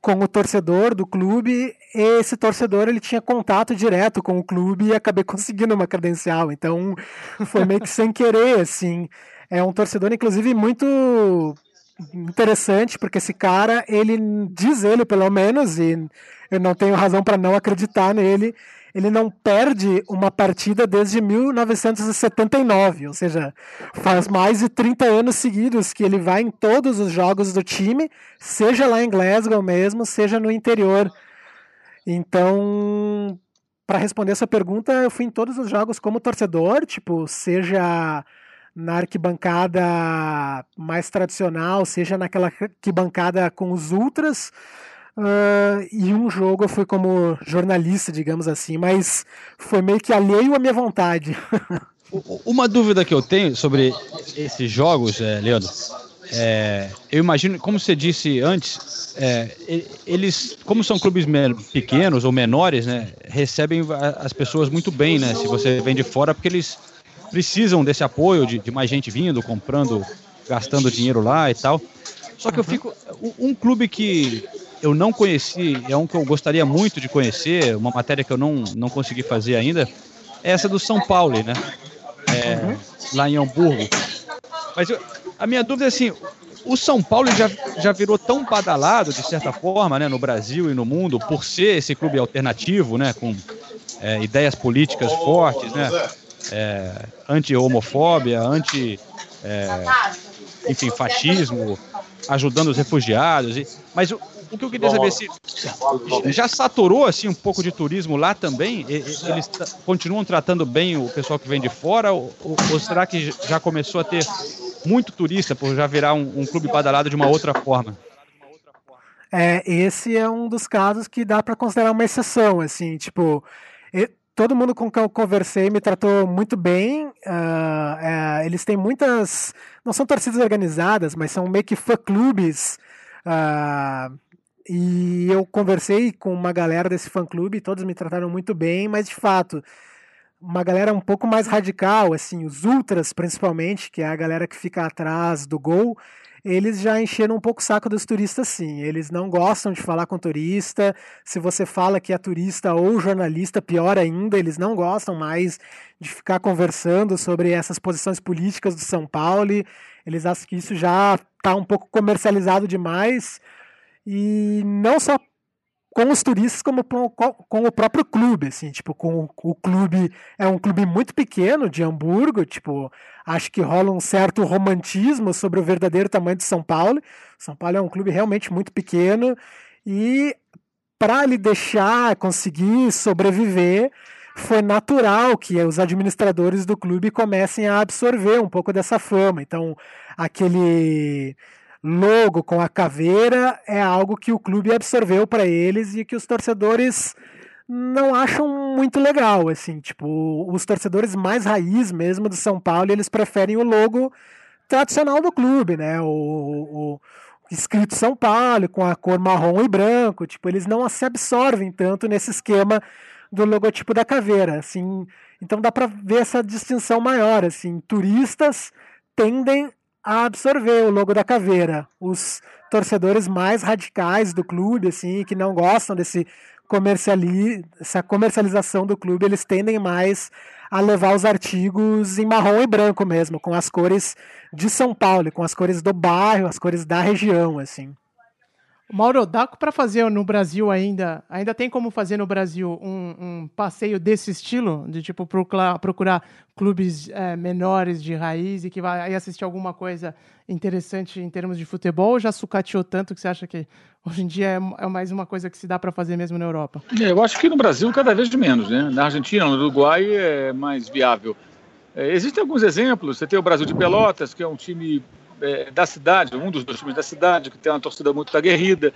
com o torcedor do clube, esse torcedor ele tinha contato direto com o clube e acabei conseguindo uma credencial. Então foi meio que sem querer, assim. É um torcedor, inclusive, muito interessante, porque esse cara, ele diz ele, pelo menos, e eu não tenho razão para não acreditar nele, ele não perde uma partida desde 1979, ou seja, faz mais de 30 anos seguidos que ele vai em todos os jogos do time, seja lá em Glasgow mesmo, seja no interior. Então, para responder essa pergunta, eu fui em todos os jogos como torcedor, tipo, seja na arquibancada mais tradicional, seja naquela arquibancada com os ultras, Uh, e um jogo eu fui como jornalista, digamos assim, mas foi meio que alheio à minha vontade. Uma dúvida que eu tenho sobre esses jogos, é, Leandro, é, eu imagino, como você disse antes, é, eles, como são clubes pequenos ou menores, né, recebem as pessoas muito bem, né? Se você vem de fora, porque eles precisam desse apoio de, de mais gente vindo, comprando, gastando dinheiro lá e tal. Só que eu fico. Um clube que eu não conheci, é um que eu gostaria muito de conhecer, uma matéria que eu não, não consegui fazer ainda, é essa do São Paulo, né? É, uhum. Lá em Hamburgo. Mas eu, a minha dúvida é assim, o São Paulo já, já virou tão badalado, de certa forma, né, no Brasil e no mundo, por ser esse clube alternativo, né, com é, ideias políticas fortes, né, é, anti-homofóbia, anti, é, enfim, fascismo, ajudando os refugiados. E, mas o, o que eu queria saber se já saturou assim um pouco de turismo lá também? Eles continuam tratando bem o pessoal que vem de fora ou, ou será que já começou a ter muito turista por já virar um, um clube badalado de uma outra forma? É, esse é um dos casos que dá para considerar uma exceção, assim, tipo, todo mundo com quem eu conversei me tratou muito bem. Uh, eles têm muitas, não são torcidas organizadas, mas são meio que fã-clubes uh, e eu conversei com uma galera desse fã-clube, todos me trataram muito bem, mas de fato, uma galera um pouco mais radical, assim, os ultras principalmente, que é a galera que fica atrás do gol, eles já encheram um pouco o saco dos turistas, sim. Eles não gostam de falar com turista. Se você fala que é turista ou jornalista, pior ainda, eles não gostam mais de ficar conversando sobre essas posições políticas do São Paulo. Eles acham que isso já está um pouco comercializado demais e não só com os turistas como com o próprio clube, assim, tipo, com o clube é um clube muito pequeno de Hamburgo, tipo, acho que rola um certo romantismo sobre o verdadeiro tamanho de São Paulo. São Paulo é um clube realmente muito pequeno e para ele deixar conseguir sobreviver, foi natural que os administradores do clube comecem a absorver um pouco dessa fama. Então, aquele logo com a caveira é algo que o clube absorveu para eles e que os torcedores não acham muito legal, assim, tipo, os torcedores mais raiz mesmo do São Paulo, eles preferem o logo tradicional do clube, né, o, o escrito São Paulo com a cor marrom e branco, tipo, eles não se absorvem tanto nesse esquema do logotipo da caveira, assim, então dá para ver essa distinção maior, assim, turistas tendem a absorver o logo da caveira. Os torcedores mais radicais do clube, assim, que não gostam desse comerciali essa comercialização do clube, eles tendem mais a levar os artigos em marrom e branco mesmo, com as cores de São Paulo, com as cores do bairro, as cores da região, assim. Mauro, dá para fazer no Brasil ainda? Ainda tem como fazer no Brasil um, um passeio desse estilo? De tipo procurar, procurar clubes é, menores de raiz e que vai assistir alguma coisa interessante em termos de futebol? Ou já sucateou tanto que você acha que hoje em dia é, é mais uma coisa que se dá para fazer mesmo na Europa? É, eu acho que no Brasil cada vez menos, né? Na Argentina, no Uruguai é mais viável. É, existem alguns exemplos. Você tem o Brasil de Pelotas, que é um time é, da cidade, um dos dois times da cidade, que tem uma torcida muito aguerrida.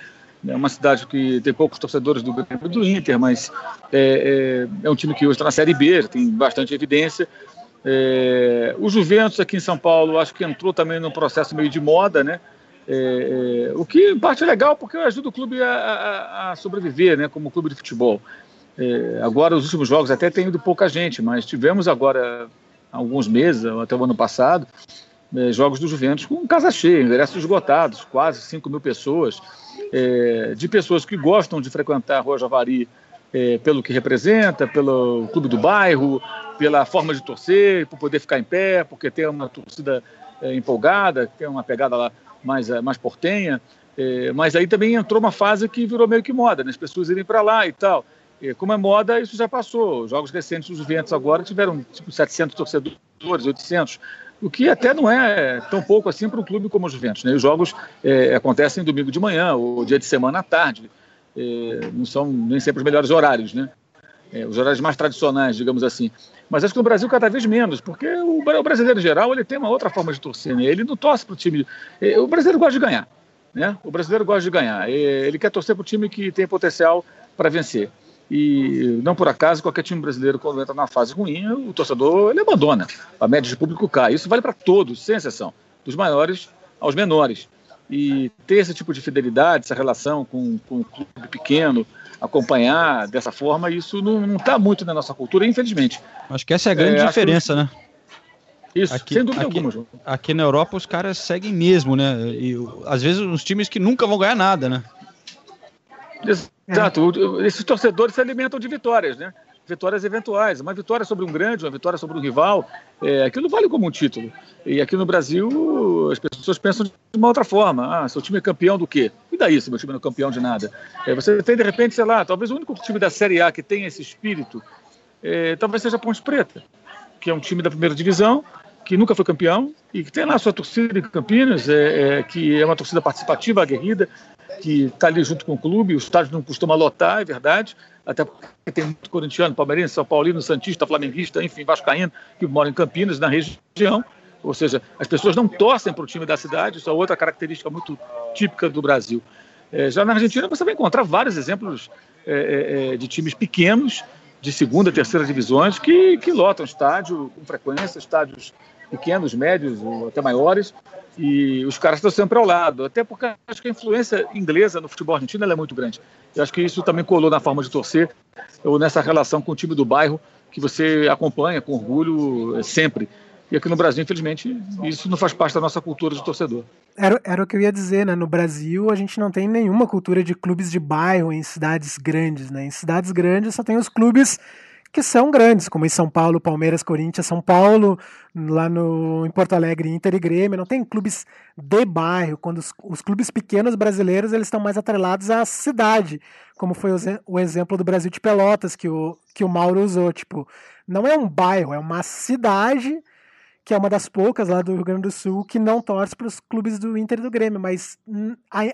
É uma cidade que tem poucos torcedores do Grêmio do Inter, mas é, é, é um time que hoje está na Série B, tem bastante evidência. É, o Juventus aqui em São Paulo, acho que entrou também num processo meio de moda, né? É, é, o que em parte é legal porque ajuda o clube a, a, a sobreviver, né? Como clube de futebol. Agora, os últimos jogos até tem ido pouca gente, mas tivemos agora alguns meses, até o ano passado, é, jogos do Juventus com casa cheia, ingressos esgotados, quase 5 mil pessoas, é, de pessoas que gostam de frequentar a Rua Javari é, pelo que representa, pelo clube do bairro, pela forma de torcer, por poder ficar em pé, porque tem uma torcida é, empolgada, tem uma pegada lá mais, é, mais portenha. É, mas aí também entrou uma fase que virou meio que moda, né? as pessoas irem para lá e tal. como é moda, isso já passou. Os jogos recentes dos Juventus agora tiveram tipo 700 torcedores, 800 o que até não é tão pouco assim para um clube como o Juventus. Né? Os jogos é, acontecem domingo de manhã ou dia de semana à tarde, é, não são nem sempre os melhores horários, né? É, os horários mais tradicionais, digamos assim. Mas acho que no Brasil cada vez menos, porque o, o brasileiro em geral ele tem uma outra forma de torcer, né? ele não torce para o time. É, o brasileiro gosta de ganhar, né? O brasileiro gosta de ganhar. É, ele quer torcer para o time que tem potencial para vencer. E não por acaso, qualquer time brasileiro, quando entra na fase ruim, o torcedor ele abandona. A média de público cai. Isso vale para todos, sem exceção, dos maiores aos menores. E ter esse tipo de fidelidade, essa relação com, com um clube pequeno, acompanhar dessa forma, isso não está muito na nossa cultura, infelizmente. Acho que essa é a grande é, diferença, que... né? Isso, aqui, sem dúvida aqui, alguma, João. Aqui na Europa os caras seguem mesmo, né? E às vezes uns times que nunca vão ganhar nada, né? Exato. É. Esses torcedores se alimentam de vitórias, né? Vitórias eventuais. Uma vitória sobre um grande, uma vitória sobre um rival, é, aquilo vale como um título. E aqui no Brasil, as pessoas pensam de uma outra forma. Ah, seu time é campeão do quê? E daí se meu time não é campeão de nada? É, você tem, de repente, sei lá, talvez o único time da Série A que tem esse espírito, é, talvez seja Ponte Preta, que é um time da primeira divisão, que nunca foi campeão e que tem lá sua torcida em Campinas, é, é, que é uma torcida participativa, aguerrida, que está ali junto com o clube, o estádio não costuma lotar, é verdade, até porque tem muito corintiano, palmeirense, são paulino, santista, flamenguista, enfim, vascaíno, que mora em Campinas, na região, ou seja, as pessoas não torcem para o time da cidade, isso é outra característica muito típica do Brasil. É, já na Argentina você vai encontrar vários exemplos é, é, é de times pequenos, de segunda, terceira divisões, que, que lotam estádio com frequência, estádios pequenos, médios até maiores, e os caras estão sempre ao lado. Até porque acho que a influência inglesa no futebol argentino é muito grande. Eu acho que isso também colou na forma de torcer, ou nessa relação com o time do bairro, que você acompanha com orgulho sempre. E aqui no Brasil, infelizmente, isso não faz parte da nossa cultura de torcedor. Era, era o que eu ia dizer, né? No Brasil, a gente não tem nenhuma cultura de clubes de bairro em cidades grandes, né? Em cidades grandes só tem os clubes que são grandes, como em São Paulo, Palmeiras, Corinthians, São Paulo, lá no, em Porto Alegre, Inter e Grêmio, não tem clubes de bairro, quando os, os clubes pequenos brasileiros eles estão mais atrelados à cidade, como foi o, o, exemplo do Brasil de Pelotas, que o, que o Mauro usou, tipo, não é um bairro, é uma cidade que é uma das poucas lá do Rio Grande do Sul que não torce para os clubes do Inter e do Grêmio, mas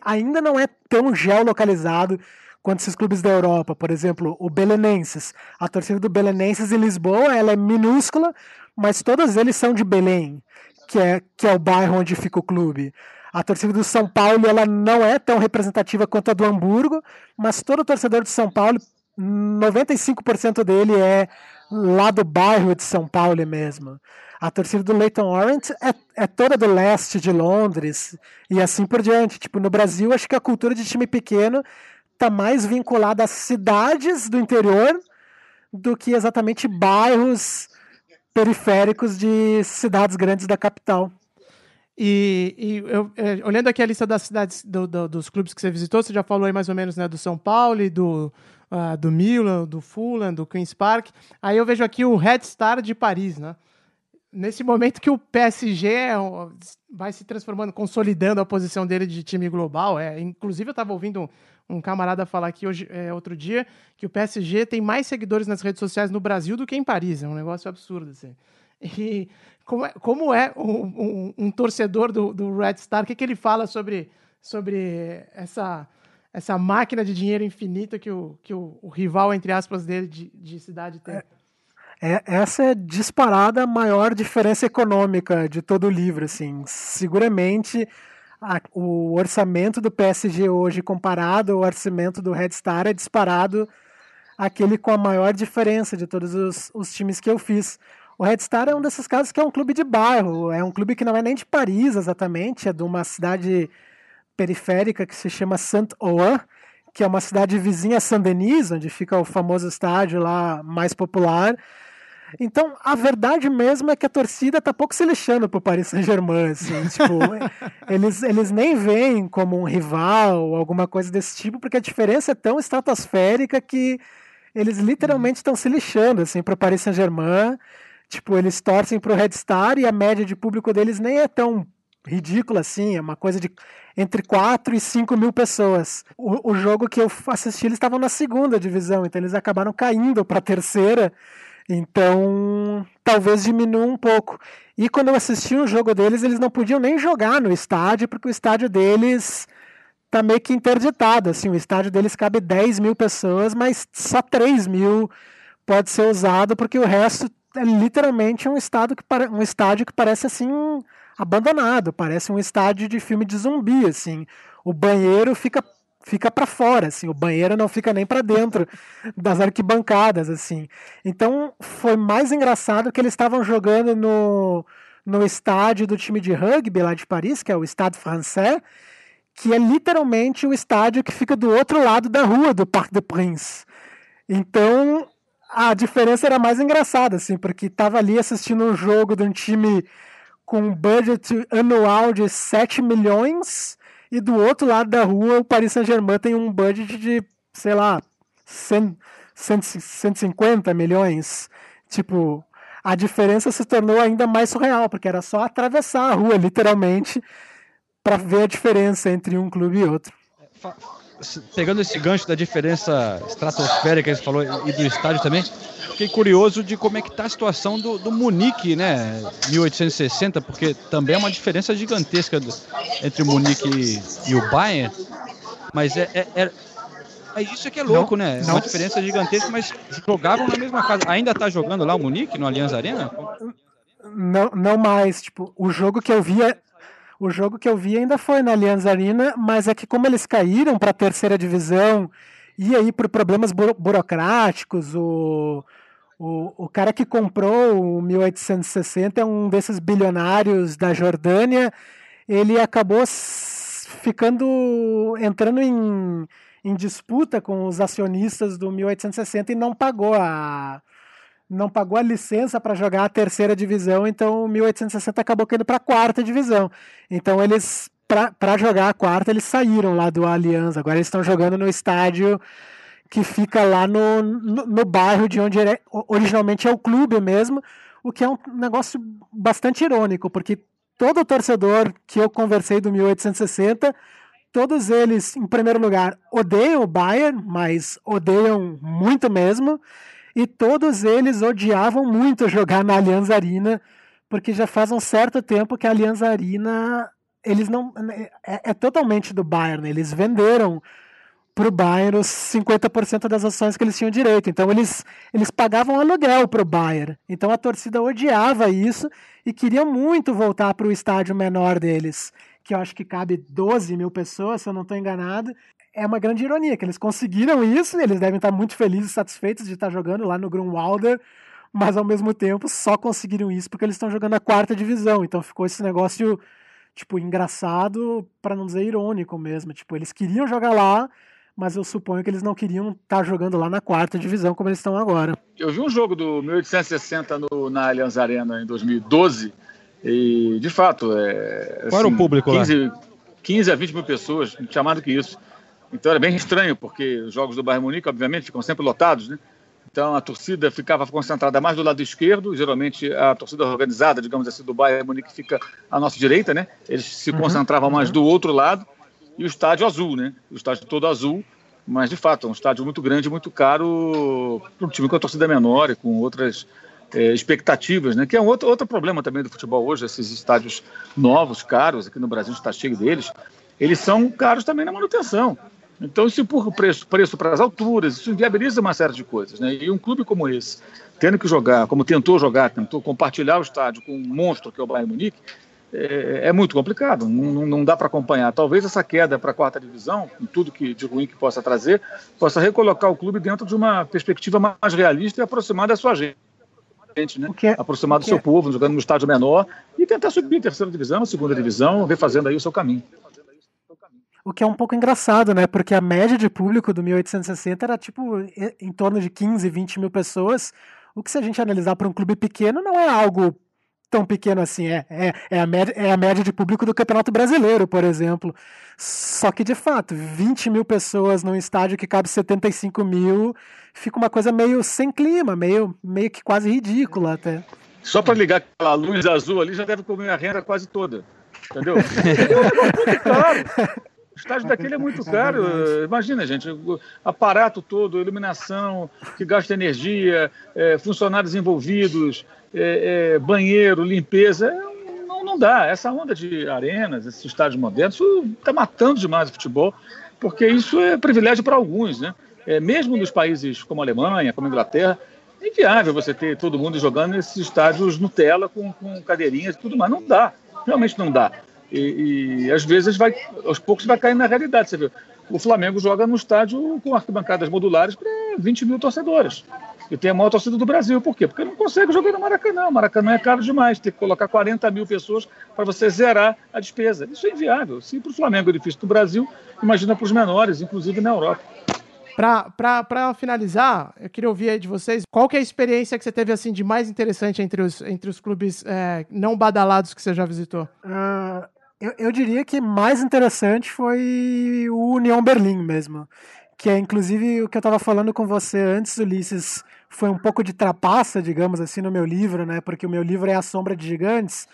ainda não é tão geolocalizado quanto esses clubes da Europa, por exemplo, o Belenenses. A torcida do Belenenses em Lisboa, ela é minúscula, mas todos eles são de Belém, que é, que é o bairro onde fica o clube. A torcida do São Paulo, ela não é tão representativa quanto a do Hamburgo, mas todo torcedor de São Paulo, 95% dele é lá do bairro de São Paulo mesmo. A torcida do Leighton Orient é, é toda do leste de Londres e assim por diante. Tipo, no Brasil, acho que a cultura de time pequeno está mais vinculada às cidades do interior do que exatamente bairros periféricos de cidades grandes da capital. E, e eu, é, olhando aqui a lista das cidades do, do, dos clubes que você visitou, você já falou aí mais ou menos né, do São Paulo, do, uh, do Milan, do Fulham, do Queen's Park. Aí eu vejo aqui o Red Star de Paris, né? Nesse momento que o PSG é vai se transformando, consolidando a posição dele de time global. É, inclusive, eu estava ouvindo um, um, camarada falar aqui hoje, é, outro dia que o PSG tem mais seguidores nas redes sociais no Brasil do que em Paris. É um negócio absurdo. Assim. E como é, como é um, um, um torcedor do, do, Red Star, o que, que ele fala sobre, sobre essa, essa máquina de dinheiro infinita que o, que o, o rival, entre aspas, dele de, de cidade tem? É é, essa é disparada a maior diferença econômica de todo o livro. Assim. Seguramente a, o orçamento do PSG hoje comparado ao orçamento do Red Star é disparado aquele com a maior diferença de todos os, os times que eu fiz. O Red Star é um desses casos que é um clube de bairro, é um clube que não é nem de Paris exatamente, é de uma cidade periférica que se chama Saint-Ouen, que é uma cidade vizinha a Saint-Denis, onde fica o famoso estádio lá mais popular. Então, a verdade mesmo é que a torcida tá pouco se lixando pro Paris Saint-Germain, assim, tipo, eles, eles nem veem como um rival ou alguma coisa desse tipo, porque a diferença é tão estratosférica que eles literalmente estão se lixando, assim, pro Paris Saint-Germain, tipo, eles torcem pro Red Star e a média de público deles nem é tão ridícula assim, é uma coisa de entre 4 e 5 mil pessoas. O, o jogo que eu assisti, eles estavam na segunda divisão, então eles acabaram caindo para a terceira, então, talvez diminua um pouco. E quando eu assisti o jogo deles, eles não podiam nem jogar no estádio, porque o estádio deles tá meio que interditado. Assim, o estádio deles cabe 10 mil pessoas, mas só 3 mil pode ser usado, porque o resto é literalmente um, estado que um estádio que parece assim abandonado, parece um estádio de filme de zumbi, assim. O banheiro fica fica para fora, assim, o banheiro não fica nem para dentro das arquibancadas, assim. Então foi mais engraçado que eles estavam jogando no, no estádio do time de rugby lá de Paris, que é o Stade Français, que é literalmente o estádio que fica do outro lado da rua do Parc des Princes. Então a diferença era mais engraçada, assim, porque estava ali assistindo um jogo de um time com um budget anual de 7 milhões e do outro lado da rua, o Paris Saint-Germain tem um budget de, sei lá, 100, 150 milhões. Tipo, a diferença se tornou ainda mais surreal, porque era só atravessar a rua, literalmente, para ver a diferença entre um clube e outro. Pegando esse gancho da diferença estratosférica que você falou e do estádio também, fiquei curioso de como é que está a situação do, do Munique, né, 1860, porque também é uma diferença gigantesca do, entre o Munique e, e, o Bayern, mas é, é, é, é isso que é louco, não, né? É uma diferença gigantesca, mas jogavam na mesma casa. Ainda está jogando lá o Munique no Allianz Arena? Não, não mais. Tipo, o jogo que eu via, o jogo que eu vi ainda foi na Allianz Arena, mas é que como eles caíram para a terceira divisão e aí por problemas buro burocráticos, o o, o cara que comprou o 1860 é um desses bilionários da Jordânia. Ele acabou ficando entrando em, em disputa com os acionistas do 1860 e não pagou a não pagou a licença para jogar a terceira divisão, então o 1860 acabou caindo para a quarta divisão. Então eles para jogar a quarta eles saíram lá do Aliança. Agora eles estão jogando no estádio que fica lá no, no, no bairro de onde é, originalmente é o clube mesmo, o que é um negócio bastante irônico, porque todo torcedor que eu conversei do 1860, todos eles, em primeiro lugar, odeiam o Bayern, mas odeiam muito mesmo, e todos eles odiavam muito jogar na Allianz Arena, porque já faz um certo tempo que a Allianz Arena eles não é, é totalmente do Bayern, eles venderam para o Bayern os 50% das ações que eles tinham direito. Então eles, eles pagavam aluguel para o Bayern. Então a torcida odiava isso e queria muito voltar para o estádio menor deles, que eu acho que cabe 12 mil pessoas, se eu não estou enganado. É uma grande ironia que eles conseguiram isso, eles devem estar muito felizes e satisfeitos de estar jogando lá no Grunwalder, mas ao mesmo tempo só conseguiram isso porque eles estão jogando a quarta divisão. Então ficou esse negócio tipo engraçado, para não dizer irônico mesmo. Tipo, eles queriam jogar lá, mas eu suponho que eles não queriam estar tá jogando lá na quarta divisão como eles estão agora. Eu vi um jogo do 1860 no, na Allianz Arena em 2012 e, de fato, é, Qual assim, era o assim, público 15, lá? 15 a 20 mil pessoas, não tinha mais do que isso. Então era bem estranho, porque os jogos do Bayern Munique, obviamente, ficam sempre lotados, né? Então a torcida ficava concentrada mais do lado esquerdo, geralmente a torcida organizada, digamos assim, do Bayern Munique fica à nossa direita, né? Eles se uhum, concentravam mais uhum. do outro lado e o estádio azul, né? O estádio todo azul, mas de fato é um estádio muito grande, muito caro para um time com a torcida menor e com outras é, expectativas, né? Que é um outro, outro problema também do futebol hoje, esses estádios novos, caros, aqui no Brasil está cheio deles, eles são caros também na manutenção. Então, isso empurra o preço, preço para as alturas, isso inviabiliza uma série de coisas. Né? E um clube como esse, tendo que jogar, como tentou jogar, tentou compartilhar o estádio com um monstro que é o Bayern Munique, é, é muito complicado, não, não dá para acompanhar. Talvez essa queda para a quarta divisão, com tudo que de ruim que possa trazer, possa recolocar o clube dentro de uma perspectiva mais realista e aproximar da sua gente. Né? É, aproximar do seu é... povo, jogando no estádio menor e tentar subir a terceira divisão, a segunda divisão, refazendo aí o seu caminho. O que é um pouco engraçado, né? Porque a média de público do 1860 era tipo em torno de 15, 20 mil pessoas. O que, se a gente analisar para um clube pequeno, não é algo tão pequeno assim. É, é, é, a média, é a média de público do Campeonato Brasileiro, por exemplo. Só que, de fato, 20 mil pessoas num estádio que cabe 75 mil fica uma coisa meio sem clima, meio, meio que quase ridícula até. Só para ligar aquela luz azul ali já deve comer a renda quase toda. Entendeu? é claro. O estádio daquele é muito caro. Imagina, gente, aparato todo, iluminação, que gasta energia, é, funcionários envolvidos, é, é, banheiro, limpeza. Não, não dá. Essa onda de arenas, esses estádios modernos, isso está matando demais o futebol, porque isso é privilégio para alguns, né? É, mesmo nos países como a Alemanha, como a Inglaterra, é inviável você ter todo mundo jogando nesses estádios Nutella com, com cadeirinhas e tudo mais. Não dá. Realmente não dá. E, e, às vezes vai, aos poucos vai cair na realidade. Você vê, o Flamengo joga no estádio com arquibancadas modulares para 20 mil torcedores. E tem a maior torcida do Brasil. Por quê? Porque não consegue jogar no Maracanã. O Maracanã é caro demais. Tem que colocar 40 mil pessoas para você zerar a despesa. Isso é inviável. Se para o Flamengo é difícil do Brasil, imagina para os menores, inclusive na Europa. Para finalizar, eu queria ouvir aí de vocês qual que é a experiência que você teve assim de mais interessante entre os, entre os clubes é, não badalados que você já visitou? Uh, eu, eu diria que mais interessante foi o União Berlim mesmo. Que é inclusive o que eu estava falando com você antes, Ulisses, foi um pouco de trapaça, digamos assim, no meu livro, né? Porque o meu livro é A Sombra de Gigantes.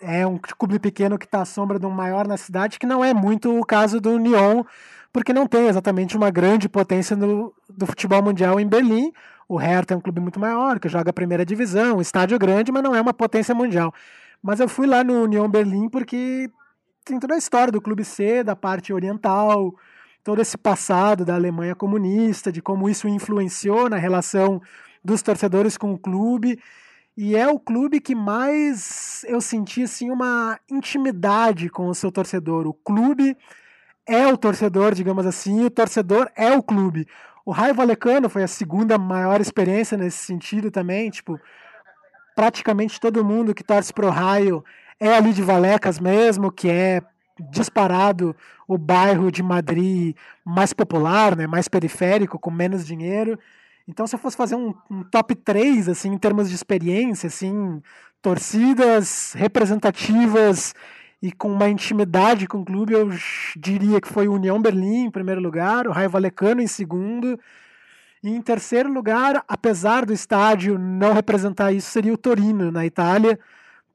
É um clube pequeno que está à sombra de um maior na cidade, que não é muito o caso do União, porque não tem exatamente uma grande potência no, do futebol mundial em Berlim. O Hertha é um clube muito maior, que joga a primeira divisão, um estádio grande, mas não é uma potência mundial. Mas eu fui lá no União Berlim porque tem toda a história do Clube C, da parte oriental, todo esse passado da Alemanha comunista, de como isso influenciou na relação dos torcedores com o clube. E é o clube que mais eu senti assim uma intimidade com o seu torcedor. O clube é o torcedor, digamos assim, e o torcedor é o clube. O Raio Valecano foi a segunda maior experiência nesse sentido também, tipo, praticamente todo mundo que torce pro Raio é ali de Valecas mesmo, que é disparado o bairro de Madrid mais popular, né, mais periférico, com menos dinheiro. Então, se eu fosse fazer um, um, top 3, assim, em termos de experiência, assim, torcidas representativas e com uma intimidade com o clube, eu diria que foi o União Berlim em primeiro lugar, o Raio Valecano em segundo, e em terceiro lugar, apesar do estádio não representar isso, seria o Torino, na Itália,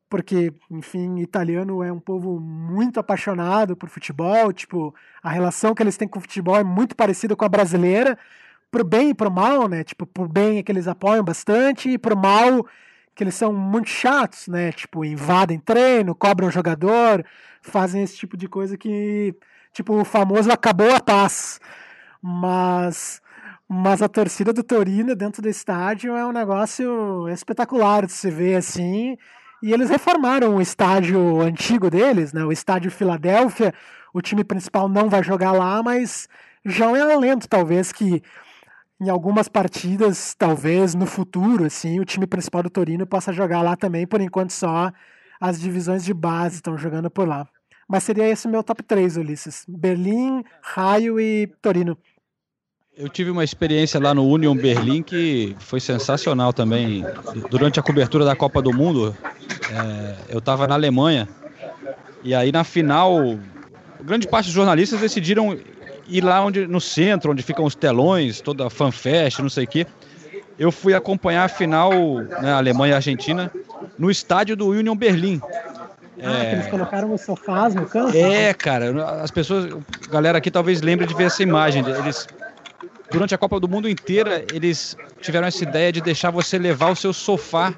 porque, enfim, italiano é um povo muito apaixonado por futebol, tipo, a relação que eles têm com o futebol é muito parecida com a brasileira, pro bem e pro mal, né? Tipo, pro bem é que eles apoiam bastante, e pro mal que eles são muito chatos, né? Tipo, invadem treino, cobram jogador, fazem esse tipo de coisa que, tipo, o famoso acabou a paz. Mas mas a torcida do Torino dentro do estádio é um negócio espetacular de se ver assim. E eles reformaram o estádio antigo deles, né? O estádio Filadélfia. O time principal não vai jogar lá, mas já é um alento, talvez, que em algumas partidas, talvez no futuro, assim, o time principal do Torino possa jogar lá também. Por enquanto, só as divisões de base estão jogando por lá. Mas seria esse o meu top 3, Ulisses: Berlim, Raio e Torino. Eu tive uma experiência lá no Union Berlim que foi sensacional também. Durante a cobertura da Copa do Mundo, é, eu estava na Alemanha e aí na final, grande parte dos jornalistas decidiram ir lá onde, no centro, onde ficam os telões, toda a fanfest, não sei o quê. eu fui acompanhar a final, né, Alemanha e Argentina, no estádio do Union Berlim. Ah, é... que eles colocaram os sofás no campo? É, cara, as pessoas, a galera aqui talvez lembre de ver essa imagem. Eles, durante a Copa do Mundo inteira, eles tiveram essa ideia de deixar você levar o seu sofá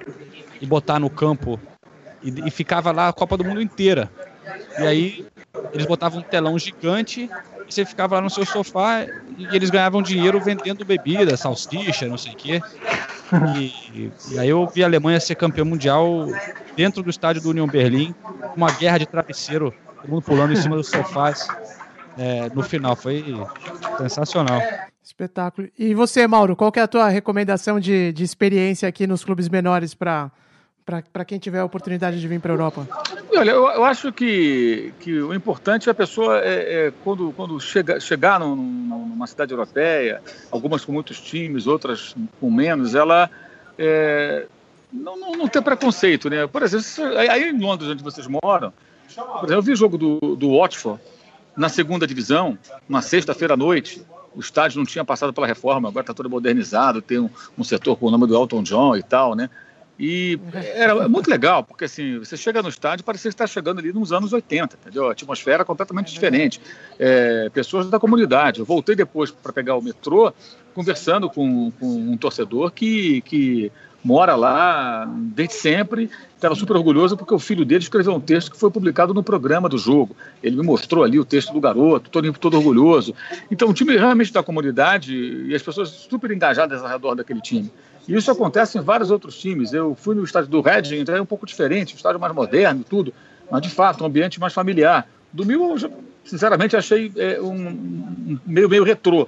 e botar no campo. E, e ficava lá a Copa do Mundo inteira. E aí eles botavam um telão gigante e você ficava lá no seu sofá e eles ganhavam dinheiro vendendo bebida, salsicha, não sei o quê. E, e, aí eu vi a Alemanha ser campeã mundial dentro do estádio do Union Berlim, uma guerra de travesseiro, todo mundo pulando em cima dos sofás é, no final. Foi sensacional. Espetáculo. E você, Mauro, qual é a tua recomendação de, de experiência aqui nos clubes menores para para quem tiver a oportunidade de vir para a Europa? Olha, eu, eu, acho que, que o importante é a pessoa, é, é quando, quando chega, chegar num, numa cidade europeia, algumas com muitos times, outras com menos, ela é, não, não, não ter preconceito. Né? Por exemplo, aí em Londres, onde vocês moram, por exemplo, eu vi o jogo do, do Watford na segunda divisão, na sexta-feira à noite. O estádio não tinha passado pela reforma, agora está todo modernizado, tem um, um setor com o nome do Elton John e tal, né? E era muito legal, porque assim, você chega no estádio, parecia que está chegando ali nos anos 80, entendeu? A atmosfera é completamente diferente. É, pessoas da comunidade. Eu voltei depois para pegar o metrô, conversando com, com, um torcedor que, que mora lá desde sempre, estava super orgulhoso porque o filho dele escreveu um texto que foi publicado no programa do jogo. Ele me mostrou ali o texto do garoto, todo, todo orgulhoso. Então, o time realmente da comunidade e as pessoas super engajadas ao redor daquele time. E isso acontece em vários outros times. Eu fui no estádio do Reading, então é um pouco diferente, um estádio mais moderno e tudo, mas de fato, um ambiente mais familiar. Do Mil, eu, sinceramente, achei é, um, um, meio, meio retrô.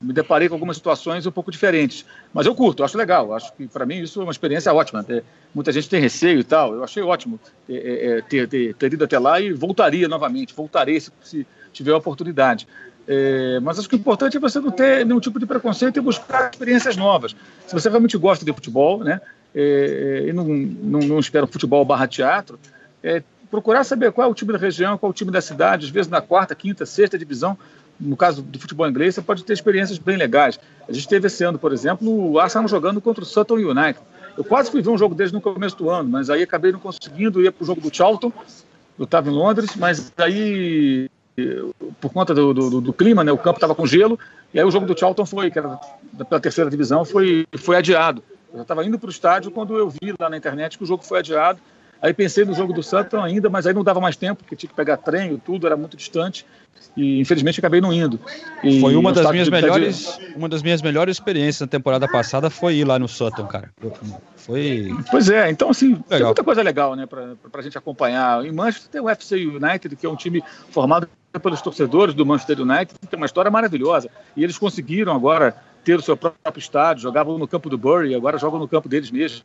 Me deparei com algumas situações um pouco diferentes. Mas eu curto, acho legal. Acho que, para mim, isso é uma experiência ótima. É, muita gente tem receio e tal. Eu achei ótimo é, é, é ter, ter, ter, ido até lá e voltaria novamente. Voltarei se, se tiver a oportunidade. É, mas acho que o importante é você não ter nenhum tipo de preconceito e buscar experiências novas. Se você realmente gosta de futebol, né, é, e não, não, não espera futebol barra teatro, procurar saber qual é o time da região, qual é o time da cidade, às vezes na quarta, quinta, sexta divisão. No caso do futebol inglês, você pode ter experiências bem legais. A gente teve esse ano, por exemplo, o Arsenal jogando contra o Sutton United. Eu quase fui ver um jogo deles no começo do ano, mas aí acabei não conseguindo ir para o jogo do Charlton. Eu estava em Londres, mas aí por conta do, do, do clima, né, o campo estava com gelo, e aí o jogo do Charlton foi, que era pela terceira divisão, foi, foi adiado. Eu estava indo para o estádio quando eu vi lá na internet que o jogo foi adiado. Aí pensei no jogo do Sutton ainda, mas aí não dava mais tempo, porque tinha que pegar trem tudo, era muito distante. E infelizmente acabei não indo. E foi uma das minhas melhores, uma das minhas melhores experiências na temporada passada foi ir lá no Sutton, cara. Foi. Pois é, então assim, legal. tem muita coisa legal, né, para a gente acompanhar. Em Manchester tem o FC United, que é um time formado pelos torcedores do Manchester United, tem uma história maravilhosa. E eles conseguiram agora ter o seu próprio estádio, jogavam no campo do Bury, agora jogam no campo deles mesmos.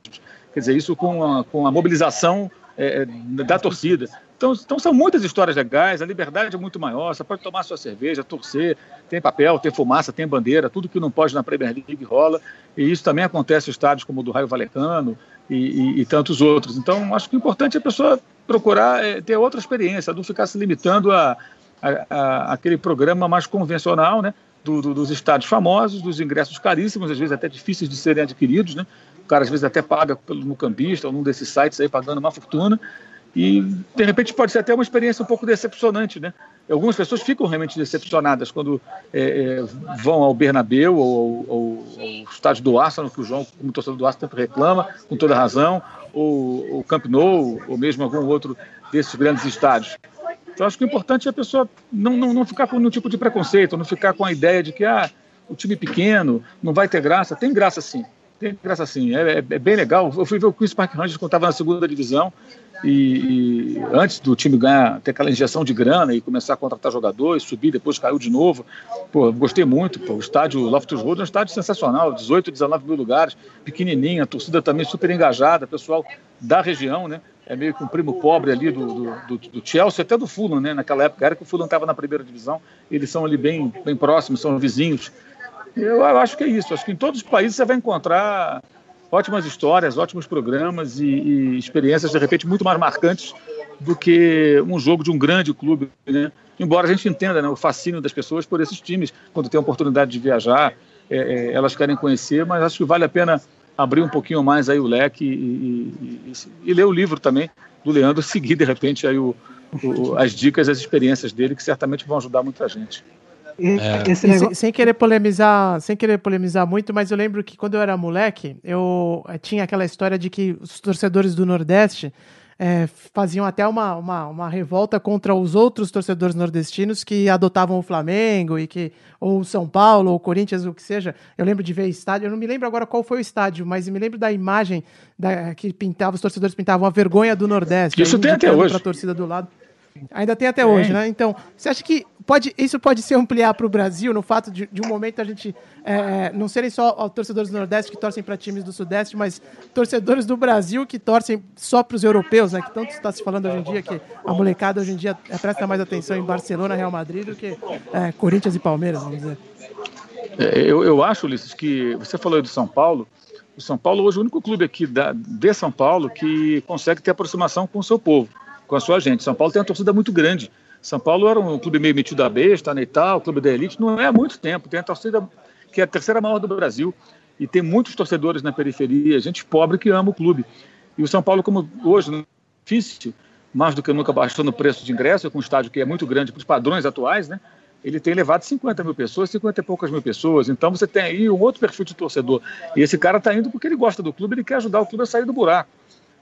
Quer dizer, isso com a, com a mobilização é, é, da torcida. Então, então, são muitas histórias legais, a liberdade é muito maior, você pode tomar sua cerveja, torcer, tem papel, tem fumaça, tem bandeira, tudo que não pode na Premier League rola, e isso também acontece em estádios como o do Raio Valecano e, e, e tantos outros. Então, acho que o importante é a pessoa procurar é, ter outra experiência, não ficar se limitando a, a, a, aquele programa mais convencional, né? Do, do, dos estádios famosos, dos ingressos caríssimos, às vezes até difíceis de serem adquiridos, né? O cara às vezes até paga pelo mucambista ou num desses sites aí pagando uma fortuna. E de repente pode ser até uma experiência um pouco decepcionante, né? Algumas pessoas ficam realmente decepcionadas quando é, é, vão ao Bernabéu ou, ou, ao estádio do Arsenal, que o João, como torcedor do Arsenal, reclama, com toda razão, ou o Camp Nou, ou mesmo algum outro desses grandes estádios. Então, acho que o importante é a pessoa não, não, não ficar com nenhum tipo de preconceito, não ficar com a ideia de que ah, o time pequeno não vai ter graça. Tem graça sim, tem graça sim. É, é, bem legal. Eu fui ver o Queen's Park Rangers quando estava na segunda divisão e, e, antes do time ganhar, ter aquela injeção de grana e começar a contratar jogadores, subir, depois caiu de novo. Pô, gostei muito. Pô, o estádio Loftus Road é um estádio sensacional, 18, 19 mil lugares, pequenininho, a torcida também super engajada, pessoal da região, né? é meio que um primo pobre ali do, do, do, do Chelsea, até do Fulham, né? Naquela época era que o Fulham estava na primeira divisão, eles são ali bem, bem próximos, são vizinhos. Eu, eu acho que é isso, acho que em todos os países você vai encontrar ótimas histórias, ótimos programas e, e experiências, de repente, muito mais marcantes do que um jogo de um grande clube, né? Embora a gente entenda né, o fascínio das pessoas por esses times, quando tem a oportunidade de viajar, é, é, elas querem conhecer, mas acho que vale a pena abrir um pouquinho mais aí o leque e, e, e, ler o livro também do Leandro, seguir de repente aí o, o, as dicas, as experiências dele, que certamente vão ajudar muita gente. É. Esse negócio... sem, sem, querer polemizar, sem querer polemizar muito, mas eu lembro que quando eu era moleque, eu eh, tinha aquela história de que os torcedores do Nordeste é, faziam até uma, uma, uma, revolta contra os outros torcedores nordestinos que adotavam o Flamengo e que ou São Paulo ou Corinthians o que seja. Eu lembro de ver estádio, eu não me lembro agora qual foi o estádio, mas me lembro da imagem da, que pintava os torcedores pintavam a vergonha do Nordeste. Isso tem até hoje. Para a torcida do lado. Ainda tem até tem. hoje, né? Então, você acha que pode, isso pode se ampliar para o Brasil, no fato de, de um momento a gente é, não serem só torcedores do Nordeste que torcem para times do Sudeste, mas torcedores do Brasil que torcem só para os europeus, né? Que tanto está se falando hoje em dia que a molecada hoje em dia é, presta mais atenção em Barcelona, Real Madrid do que é, Corinthians e Palmeiras, vamos dizer. É, eu, eu acho, Ulisses, que você falou do São Paulo. O São Paulo hoje é o único clube aqui da, de São Paulo que consegue ter aproximação com o seu povo com a sua gente. São Paulo tem uma torcida muito grande. São Paulo era um clube meio metido a besta, né, e tal, clube da elite, não é há muito tempo. Tem a torcida que é a terceira maior do Brasil e tem muitos torcedores na periferia, gente pobre que ama o clube. E o São Paulo, como hoje, é difícil, mais do que nunca baixando o preço de ingresso, com um estádio que é muito grande para os padrões atuais, né? Ele tem levado 50 mil pessoas, 50 e poucas mil pessoas. Então você tem aí um outro perfil de torcedor. E esse cara está indo porque ele gosta do clube, ele quer ajudar o clube a sair do buraco.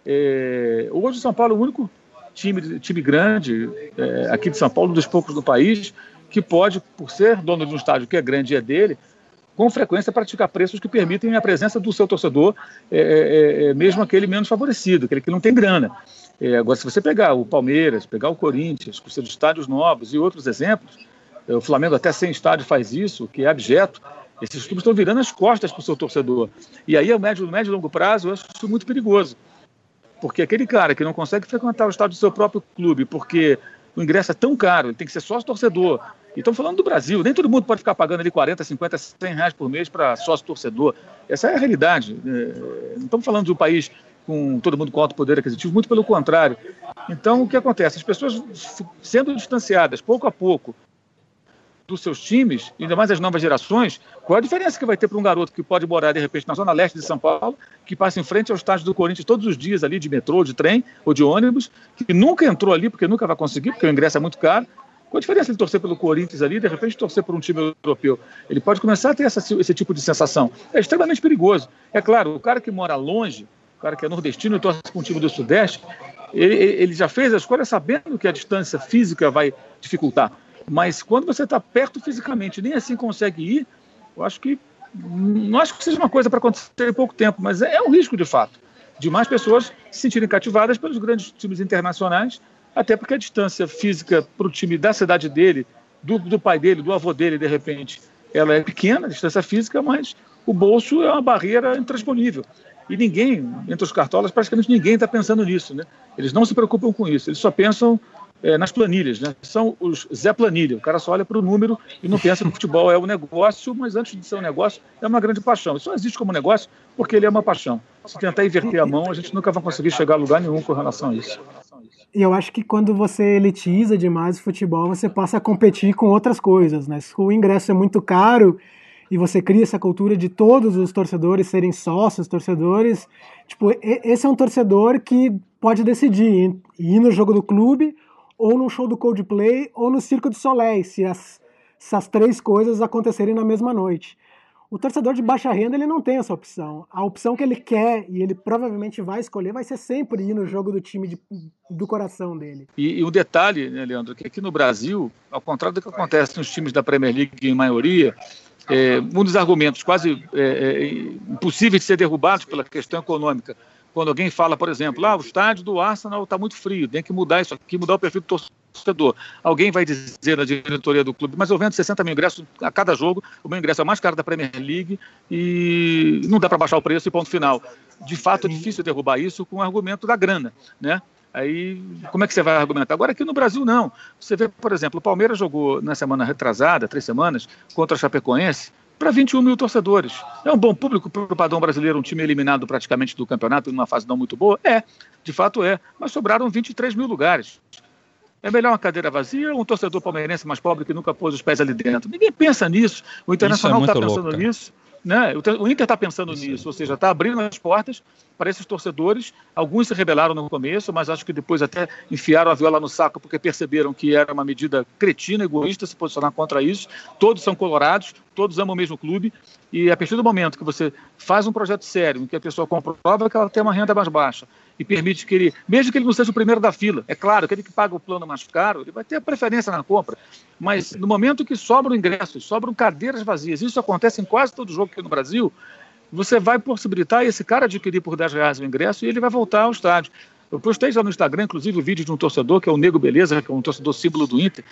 É... Hoje o São Paulo é o único time, time grande é, aqui de São Paulo, dos poucos do país, que pode, por ser dono de um estádio que é grande e é dele, com frequência praticar preços que permitem a presença do seu torcedor, é, é, é mesmo aquele menos favorecido, aquele que não tem grana. É, agora, se você pegar o Palmeiras, pegar o Corinthians, com seus estádios novos e outros exemplos, é, o Flamengo até sem estádio faz isso, que é abjeto, esses clubes estão virando as costas para o seu torcedor. E aí, a médio, médio e longo prazo, eu acho isso muito perigoso. Porque aquele cara que não consegue frequentar o estádio do seu próprio clube, porque o ingresso é tão caro, ele tem que ser sócio torcedor. E estamos falando do Brasil, nem todo mundo pode ficar pagando ali 40, 50, 100 reais por mês para sócio torcedor. Essa é a realidade. É, não estamos falando de um país com todo mundo com alto poder aquisitivo, muito pelo contrário. Então, o que acontece? As pessoas sendo distanciadas pouco a pouco dos seus times, ainda mais as novas gerações, qual a diferença que vai ter para um garoto que pode morar, de repente, na zona leste de São Paulo, que passa em frente ao estádio do Corinthians todos os dias ali, de metrô, de trem ou de ônibus, que nunca entrou ali, porque nunca vai conseguir, porque o ingresso é muito caro. Qual a diferença de torcer pelo Corinthians ali de repente, torcer por um time europeu? Ele pode começar a ter essa, esse tipo de sensação. É extremamente perigoso. É claro, o cara que mora longe, o cara que é nordestino e torce para um time do Sudeste, ele, ele já fez a escolha sabendo que a distância física vai dificultar. Mas quando você está perto fisicamente, nem assim consegue ir, eu acho que não acho que seja uma coisa para acontecer em pouco tempo, mas é, é um risco de fato de mais pessoas se sentirem cativadas pelos grandes times internacionais, até porque a distância física para o time da cidade dele, do, do, pai dele, do avô dele, de repente, ela é pequena, a distância física, mas o bolso é uma barreira intransponível. E ninguém, entre os cartolas, praticamente ninguém está pensando nisso. Né? Eles não se preocupam com isso, eles só pensam é, nas planilhas, né? São os Zé Planilha. O cara só olha para o número e não pensa que o futebol é um negócio, mas antes de ser um negócio, é uma grande paixão. Isso só existe como negócio porque ele é uma paixão. Se tentar inverter a mão, a gente nunca vai conseguir chegar a lugar nenhum com relação a isso. E eu acho que quando você elitiza demais o futebol, você passa a competir com outras coisas, né? Se o ingresso é muito caro e você cria essa cultura de todos os torcedores serem sócios, torcedores, tipo, esse é um torcedor que pode decidir ir no jogo do clube ou no show do Coldplay, ou no Circo de Soleil, se as, se as três coisas acontecerem na mesma noite. O torcedor de baixa renda ele não tem essa opção. A opção que ele quer e ele provavelmente vai escolher vai ser sempre ir no jogo do time de, do coração dele. E, e um detalhe, né, Leandro, que aqui no Brasil, ao contrário do que acontece nos times da Premier League em maioria, é, um dos argumentos quase é, é, impossíveis de ser derrubados pela questão econômica quando alguém fala, por exemplo, ah, o estádio do Arsenal está muito frio, tem que mudar isso aqui, mudar o perfil do torcedor. Alguém vai dizer na diretoria do clube, mas eu vendo 60 mil ingressos a cada jogo, o meu ingresso é o mais caro da Premier League e não dá para baixar o preço e ponto final. De fato, é difícil derrubar isso com o argumento da grana, né? Aí, como é que você vai argumentar? Agora, aqui no Brasil, não. Você vê, por exemplo, o Palmeiras jogou na semana retrasada, três semanas, contra a Chapecoense, para 21 mil torcedores. É um bom público para o padrão brasileiro, um time eliminado praticamente do campeonato, numa fase não muito boa? É, de fato é. Mas sobraram 23 mil lugares. É melhor uma cadeira vazia ou um torcedor palmeirense mais pobre que nunca pôs os pés ali dentro? Ninguém pensa nisso. O Internacional está é pensando louco, nisso. Né? O Inter está pensando Isso. nisso, ou seja, está abrindo as portas para esses torcedores. Alguns se rebelaram no começo, mas acho que depois até enfiaram a viola no saco porque perceberam que era uma medida cretina, egoísta se posicionar contra isso. Todos são colorados, todos amam o mesmo clube. E a partir do momento que você faz um projeto sério, em que a pessoa comprova que ela tem uma renda mais baixa, e permite que ele, mesmo que ele não seja o primeiro da fila, é claro, aquele que paga o plano mais caro, ele vai ter a preferência na compra, mas no momento que sobram ingressos, sobram cadeiras vazias, isso acontece em quase todo jogo aqui no Brasil, você vai possibilitar esse cara adquirir por 10 reais o ingresso e ele vai voltar ao estádio. Eu postei já no Instagram, inclusive, o vídeo de um torcedor, que é o Nego Beleza, que é um torcedor símbolo do Inter.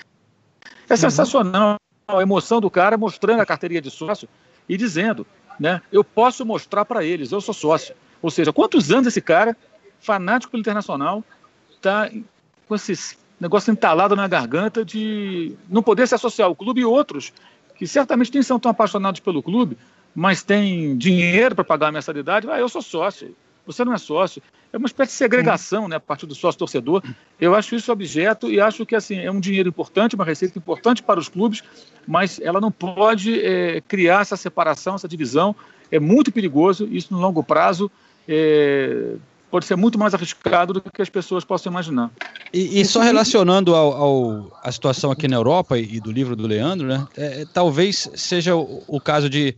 É sensacional a emoção do cara mostrando a carteirinha de sócio e dizendo, né, eu posso mostrar para eles, eu sou sócio. Ou seja, quantos anos esse cara fanático pelo Internacional, está com esse negócio entalado na garganta de não poder se associar ao clube e outros que certamente nem são tão apaixonados pelo clube, mas têm dinheiro para pagar a mensalidade. Ah, eu sou sócio, você não é sócio. É uma espécie de segregação, né, a partir do sócio torcedor. Eu acho isso objeto e acho que assim é um dinheiro importante, uma receita importante para os clubes, mas ela não pode é, criar essa separação, essa divisão. É muito perigoso. Isso no longo prazo é, pode ser muito mais arriscado do que as pessoas possam imaginar. E, e só relacionando ao, ao, a situação aqui na Europa e, do livro do Leandro, né? É, é, talvez seja o, o, caso de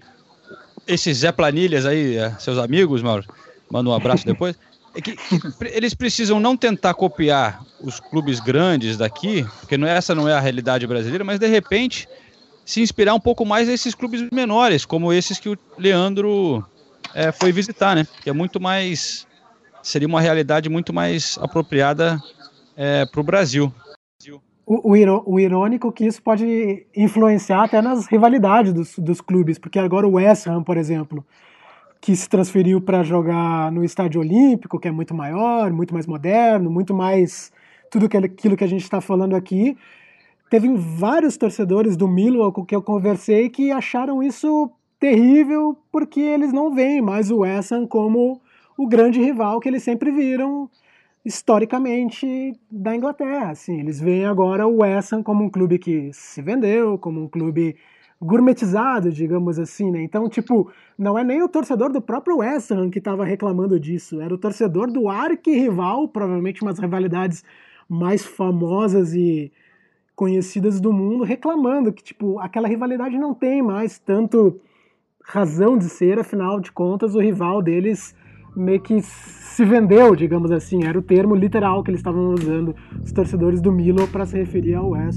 esses Zé Planilhas aí, é, seus amigos, Mauro, manda um abraço depois. É que eles precisam não tentar copiar os clubes grandes daqui, porque não, essa não é a realidade brasileira, mas de repente se inspirar um pouco mais nesses clubes menores, como esses que o Leandro é, foi visitar, né? Que é muito mais seria uma realidade muito mais apropriada é, para o Brasil. O, o, irônico que isso pode influenciar até nas rivalidades dos, dos clubes, porque agora o West Ham, por exemplo, que se transferiu para jogar no Estádio Olímpico, que é muito maior, muito mais moderno, muito mais tudo aquilo que a gente está falando aqui. Teve vários torcedores do Millwall com que eu conversei que acharam isso terrível porque eles não veem mais o West Ham como o grande rival que eles sempre viram historicamente da Inglaterra. Assim, eles veem agora o West Ham como um clube que se vendeu, como um clube gourmetizado, digamos assim, né? Então, tipo, não é nem o torcedor do próprio West Ham que estava reclamando disso, era o torcedor do arqui-rival, provavelmente umas rivalidades mais famosas e conhecidas do mundo, reclamando que, tipo, aquela rivalidade não tem mais tanto razão de ser, afinal de contas, o rival deles meio que se vendeu, digamos assim, era o termo literal que eles estavam usando, os torcedores do Milo, para se referir ao Ham.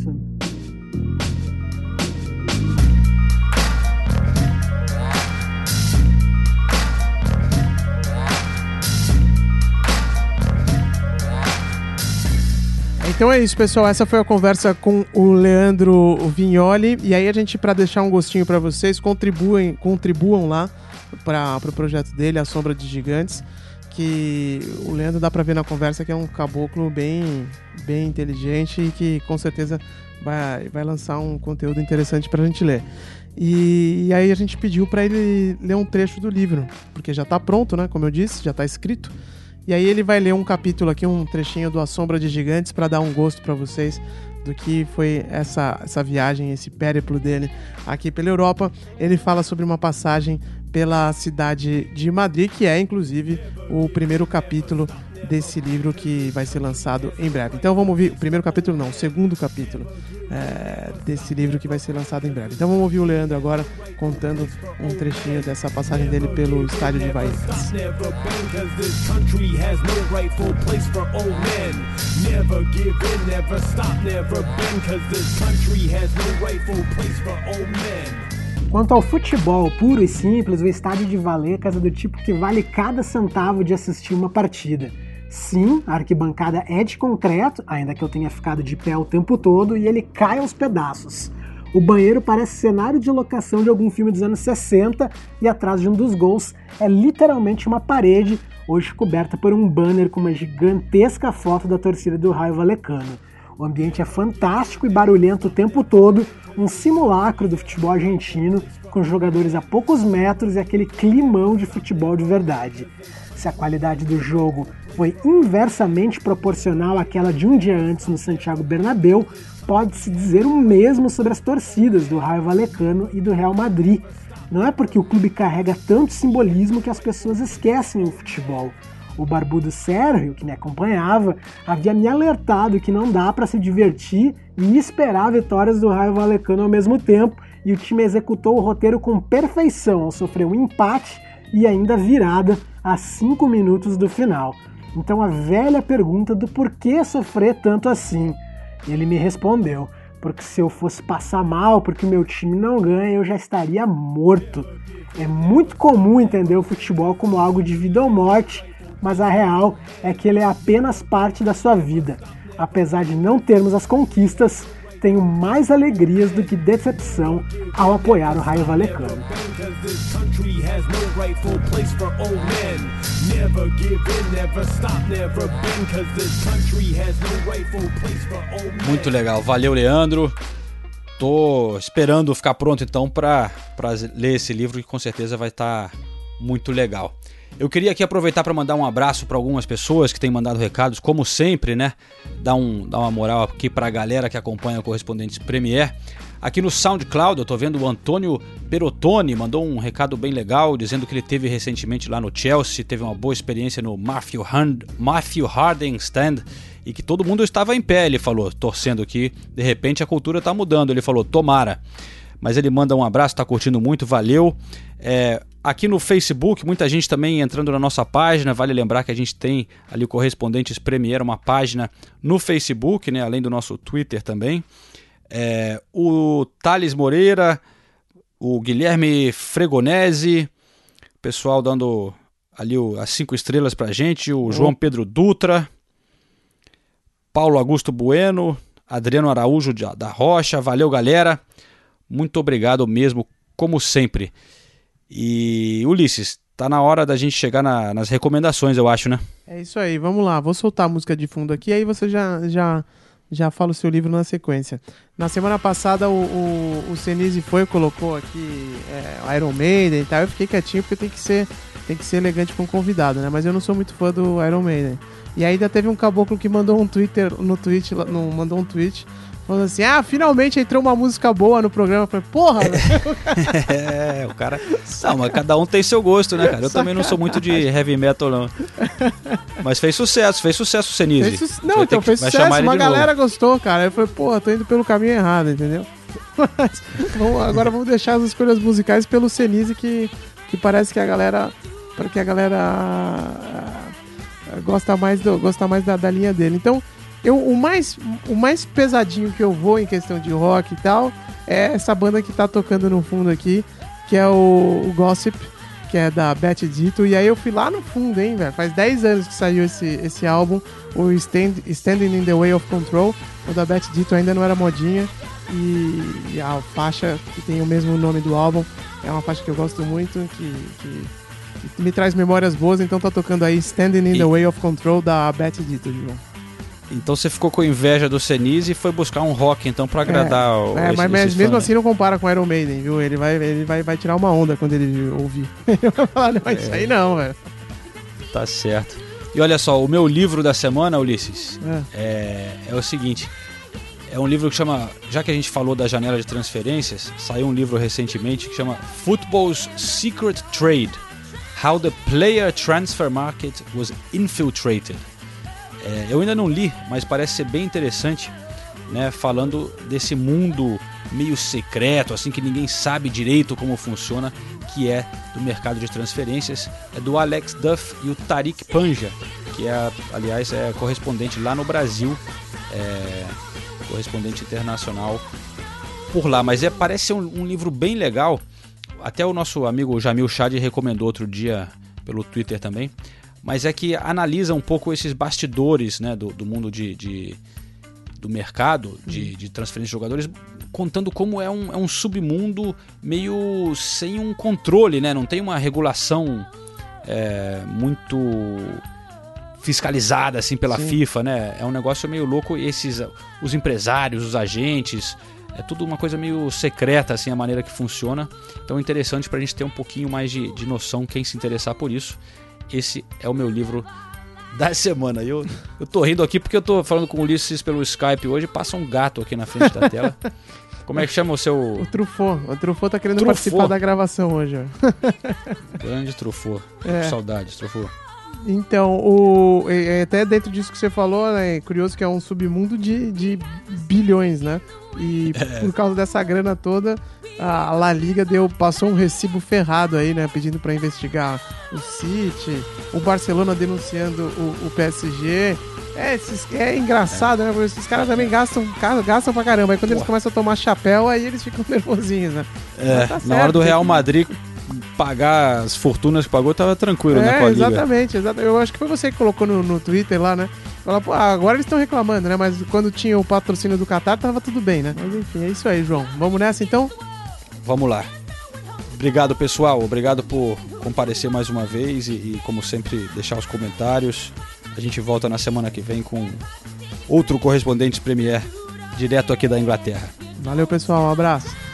Então é isso, pessoal. Essa foi a conversa com o Leandro Vignoli. E aí a gente, para deixar um gostinho para vocês, contribuem, contribuam lá para o pro projeto dele, A Sombra de Gigantes, que o Leandro dá para ver na conversa que é um caboclo bem, bem inteligente e que com certeza vai, vai lançar um conteúdo interessante para a gente ler. E, e, aí a gente pediu para ele ler um trecho do livro, porque já está pronto, né? Como eu disse, já está escrito. E aí ele vai ler um capítulo aqui, um trechinho do A Sombra de Gigantes para dar um gosto para vocês do que foi essa, essa viagem, esse périplo dele aqui pela Europa. Ele fala sobre uma passagem pela cidade de Madrid, que é inclusive o primeiro capítulo desse livro que vai ser lançado em breve. Então vamos ouvir o primeiro capítulo, não, o segundo capítulo é, desse livro que vai ser lançado em breve. Então vamos ouvir o Leandro agora contando um trechinho dessa passagem dele pelo estádio de Bahia. Quanto ao futebol puro e simples, o estádio de Vallecas é do tipo que vale cada centavo de assistir uma partida. Sim, a arquibancada é de concreto, ainda que eu tenha ficado de pé o tempo todo, e ele cai aos pedaços. O banheiro parece cenário de locação de algum filme dos anos 60 e atrás de um dos gols é literalmente uma parede, hoje coberta por um banner com uma gigantesca foto da torcida do Raio Valecano. O ambiente é fantástico e barulhento o tempo todo, um simulacro do futebol argentino, com jogadores a poucos metros e aquele climão de futebol de verdade. Se a qualidade do jogo foi inversamente proporcional àquela de um dia antes no Santiago Bernabéu, pode-se dizer o mesmo sobre as torcidas do Raio Valecano e do Real Madrid. Não é porque o clube carrega tanto simbolismo que as pessoas esquecem o futebol. O barbudo Sérgio, que me acompanhava, havia me alertado que não dá para se divertir e esperar vitórias do Raio Valecano ao mesmo tempo, e o time executou o roteiro com perfeição ao sofrer um empate e ainda virada a 5 minutos do final. Então a velha pergunta do porquê sofrer tanto assim. Ele me respondeu: porque se eu fosse passar mal porque o meu time não ganha, eu já estaria morto. É muito comum entender o futebol como algo de vida ou morte mas a real é que ele é apenas parte da sua vida. Apesar de não termos as conquistas, tenho mais alegrias do que decepção ao apoiar o Raio Valecano. Muito legal, valeu Leandro. Tô esperando ficar pronto então para ler esse livro que com certeza vai estar tá muito legal. Eu queria aqui aproveitar para mandar um abraço para algumas pessoas que têm mandado recados, como sempre, né? Dar, um, dar uma moral aqui para a galera que acompanha o Correspondentes Premier. Aqui no SoundCloud, eu tô vendo o Antônio Perotoni, mandou um recado bem legal, dizendo que ele teve recentemente lá no Chelsea, teve uma boa experiência no Matthew, Hard, Matthew Harding Stand e que todo mundo estava em pé, ele falou, torcendo que de repente a cultura está mudando. Ele falou, tomara. Mas ele manda um abraço, está curtindo muito, valeu. É, Aqui no Facebook, muita gente também entrando na nossa página. Vale lembrar que a gente tem ali o Correspondentes Premier, uma página no Facebook, né? além do nosso Twitter também. É, o Thales Moreira, o Guilherme Fregonese, pessoal dando ali o, as cinco estrelas pra gente, o João Pedro Dutra, Paulo Augusto Bueno, Adriano Araújo da Rocha, valeu galera, muito obrigado mesmo, como sempre. E Ulisses, tá na hora da gente chegar na, nas recomendações, eu acho, né? É isso aí, vamos lá. Vou soltar a música de fundo aqui, aí você já, já, já fala o seu livro na sequência. Na semana passada, o, o, o Senise foi e colocou aqui é, Iron Maiden e tal. Eu fiquei quietinho porque tem que ser, tem que ser elegante com o convidado, né? Mas eu não sou muito fã do Iron Maiden. E ainda teve um caboclo que mandou um Twitter no tweet, no, mandou um tweet Falando assim, ah, finalmente entrou uma música boa no programa. Eu falei, porra, É, o cara. Não, mas cada um tem seu gosto, né, cara? Eu também não sou muito de heavy metal, não. Mas fez sucesso, fez sucesso o Senise. Su... Não, então fez sucesso, uma galera novo. gostou, cara. Eu falei, porra, tô indo pelo caminho errado, entendeu? Mas, vamos, agora vamos deixar as escolhas musicais pelo Senise, que, que parece que a galera. Para que a galera ah, gosta mais, do, gosta mais da, da linha dele. Então, eu, o, mais, o mais pesadinho que eu vou em questão de rock e tal é essa banda que tá tocando no fundo aqui, que é o, o Gossip, que é da Beth Dito. E aí eu fui lá no fundo, hein, velho. Faz 10 anos que saiu esse, esse álbum, o Stand, Standing in the Way of Control. O da Beth Dito ainda não era modinha. E, e, a faixa que tem o mesmo nome do álbum é uma faixa que eu gosto muito, que, que, que me traz memórias boas. Então tá tocando aí Standing in e... the Way of Control da Beth Dito, João. Então você ficou com inveja do Senise e foi buscar um rock então para agradar é, o É, esse, mas esse mesmo fã, assim não compara com Iron Maiden, viu? Ele vai, ele vai, vai tirar uma onda quando ele ouvir. Ele vai falar, não, é. isso aí não, velho. Tá certo. E olha só, o meu livro da semana, Ulisses, é. é, é o seguinte. É um livro que chama, já que a gente falou da janela de transferências, saiu um livro recentemente que chama Football's Secret Trade: How the Player Transfer Market Was Infiltrated. É, eu ainda não li, mas parece ser bem interessante, né? Falando desse mundo meio secreto, assim que ninguém sabe direito como funciona, que é do mercado de transferências, é do Alex Duff e o Tariq Panja, que é, aliás, é correspondente lá no Brasil, é, correspondente internacional por lá. Mas é parece ser um, um livro bem legal. Até o nosso amigo Jamil Chad recomendou outro dia pelo Twitter também mas é que analisa um pouco esses bastidores né, do, do mundo de, de, do mercado de, de transferência de jogadores, contando como é um, é um submundo meio sem um controle, né? não tem uma regulação é, muito fiscalizada assim pela Sim. FIFA, né? É um negócio meio louco. Esses, os empresários, os agentes, é tudo uma coisa meio secreta assim a maneira que funciona. Então é interessante para a gente ter um pouquinho mais de, de noção quem se interessar por isso. Esse é o meu livro da semana. Eu, eu tô rindo aqui porque eu tô falando com o Ulisses pelo Skype hoje, passa um gato aqui na frente da tela. Como é que chama o seu. O Truffaut. O Truffaut tá querendo Truffaut. participar da gravação hoje. Grande Truffaut. É. Saudades, Truffaut. Então, o, é, até dentro disso que você falou, né, é curioso que é um submundo de, de bilhões, né? E é. por causa dessa grana toda, a La Liga deu, passou um recibo ferrado aí, né? Pedindo para investigar o City, o Barcelona denunciando o, o PSG. É, esses, é engraçado, né? Porque esses caras também gastam, gastam pra caramba. Aí quando eles começam a tomar chapéu, aí eles ficam nervosinhos, né? É, tá na hora do Real Madrid pagar as fortunas que pagou, tava tranquilo, né, é, né? exatamente, exatamente. Eu acho que foi você que colocou no, no Twitter lá, né? Fala, pô, agora eles estão reclamando, né? Mas quando tinha o patrocínio do Qatar, tava tudo bem, né? Mas enfim, é isso aí, João. Vamos nessa então? Vamos lá. Obrigado, pessoal. Obrigado por comparecer mais uma vez e, e, como sempre, deixar os comentários. A gente volta na semana que vem com outro correspondente Premier direto aqui da Inglaterra. Valeu, pessoal. Um abraço.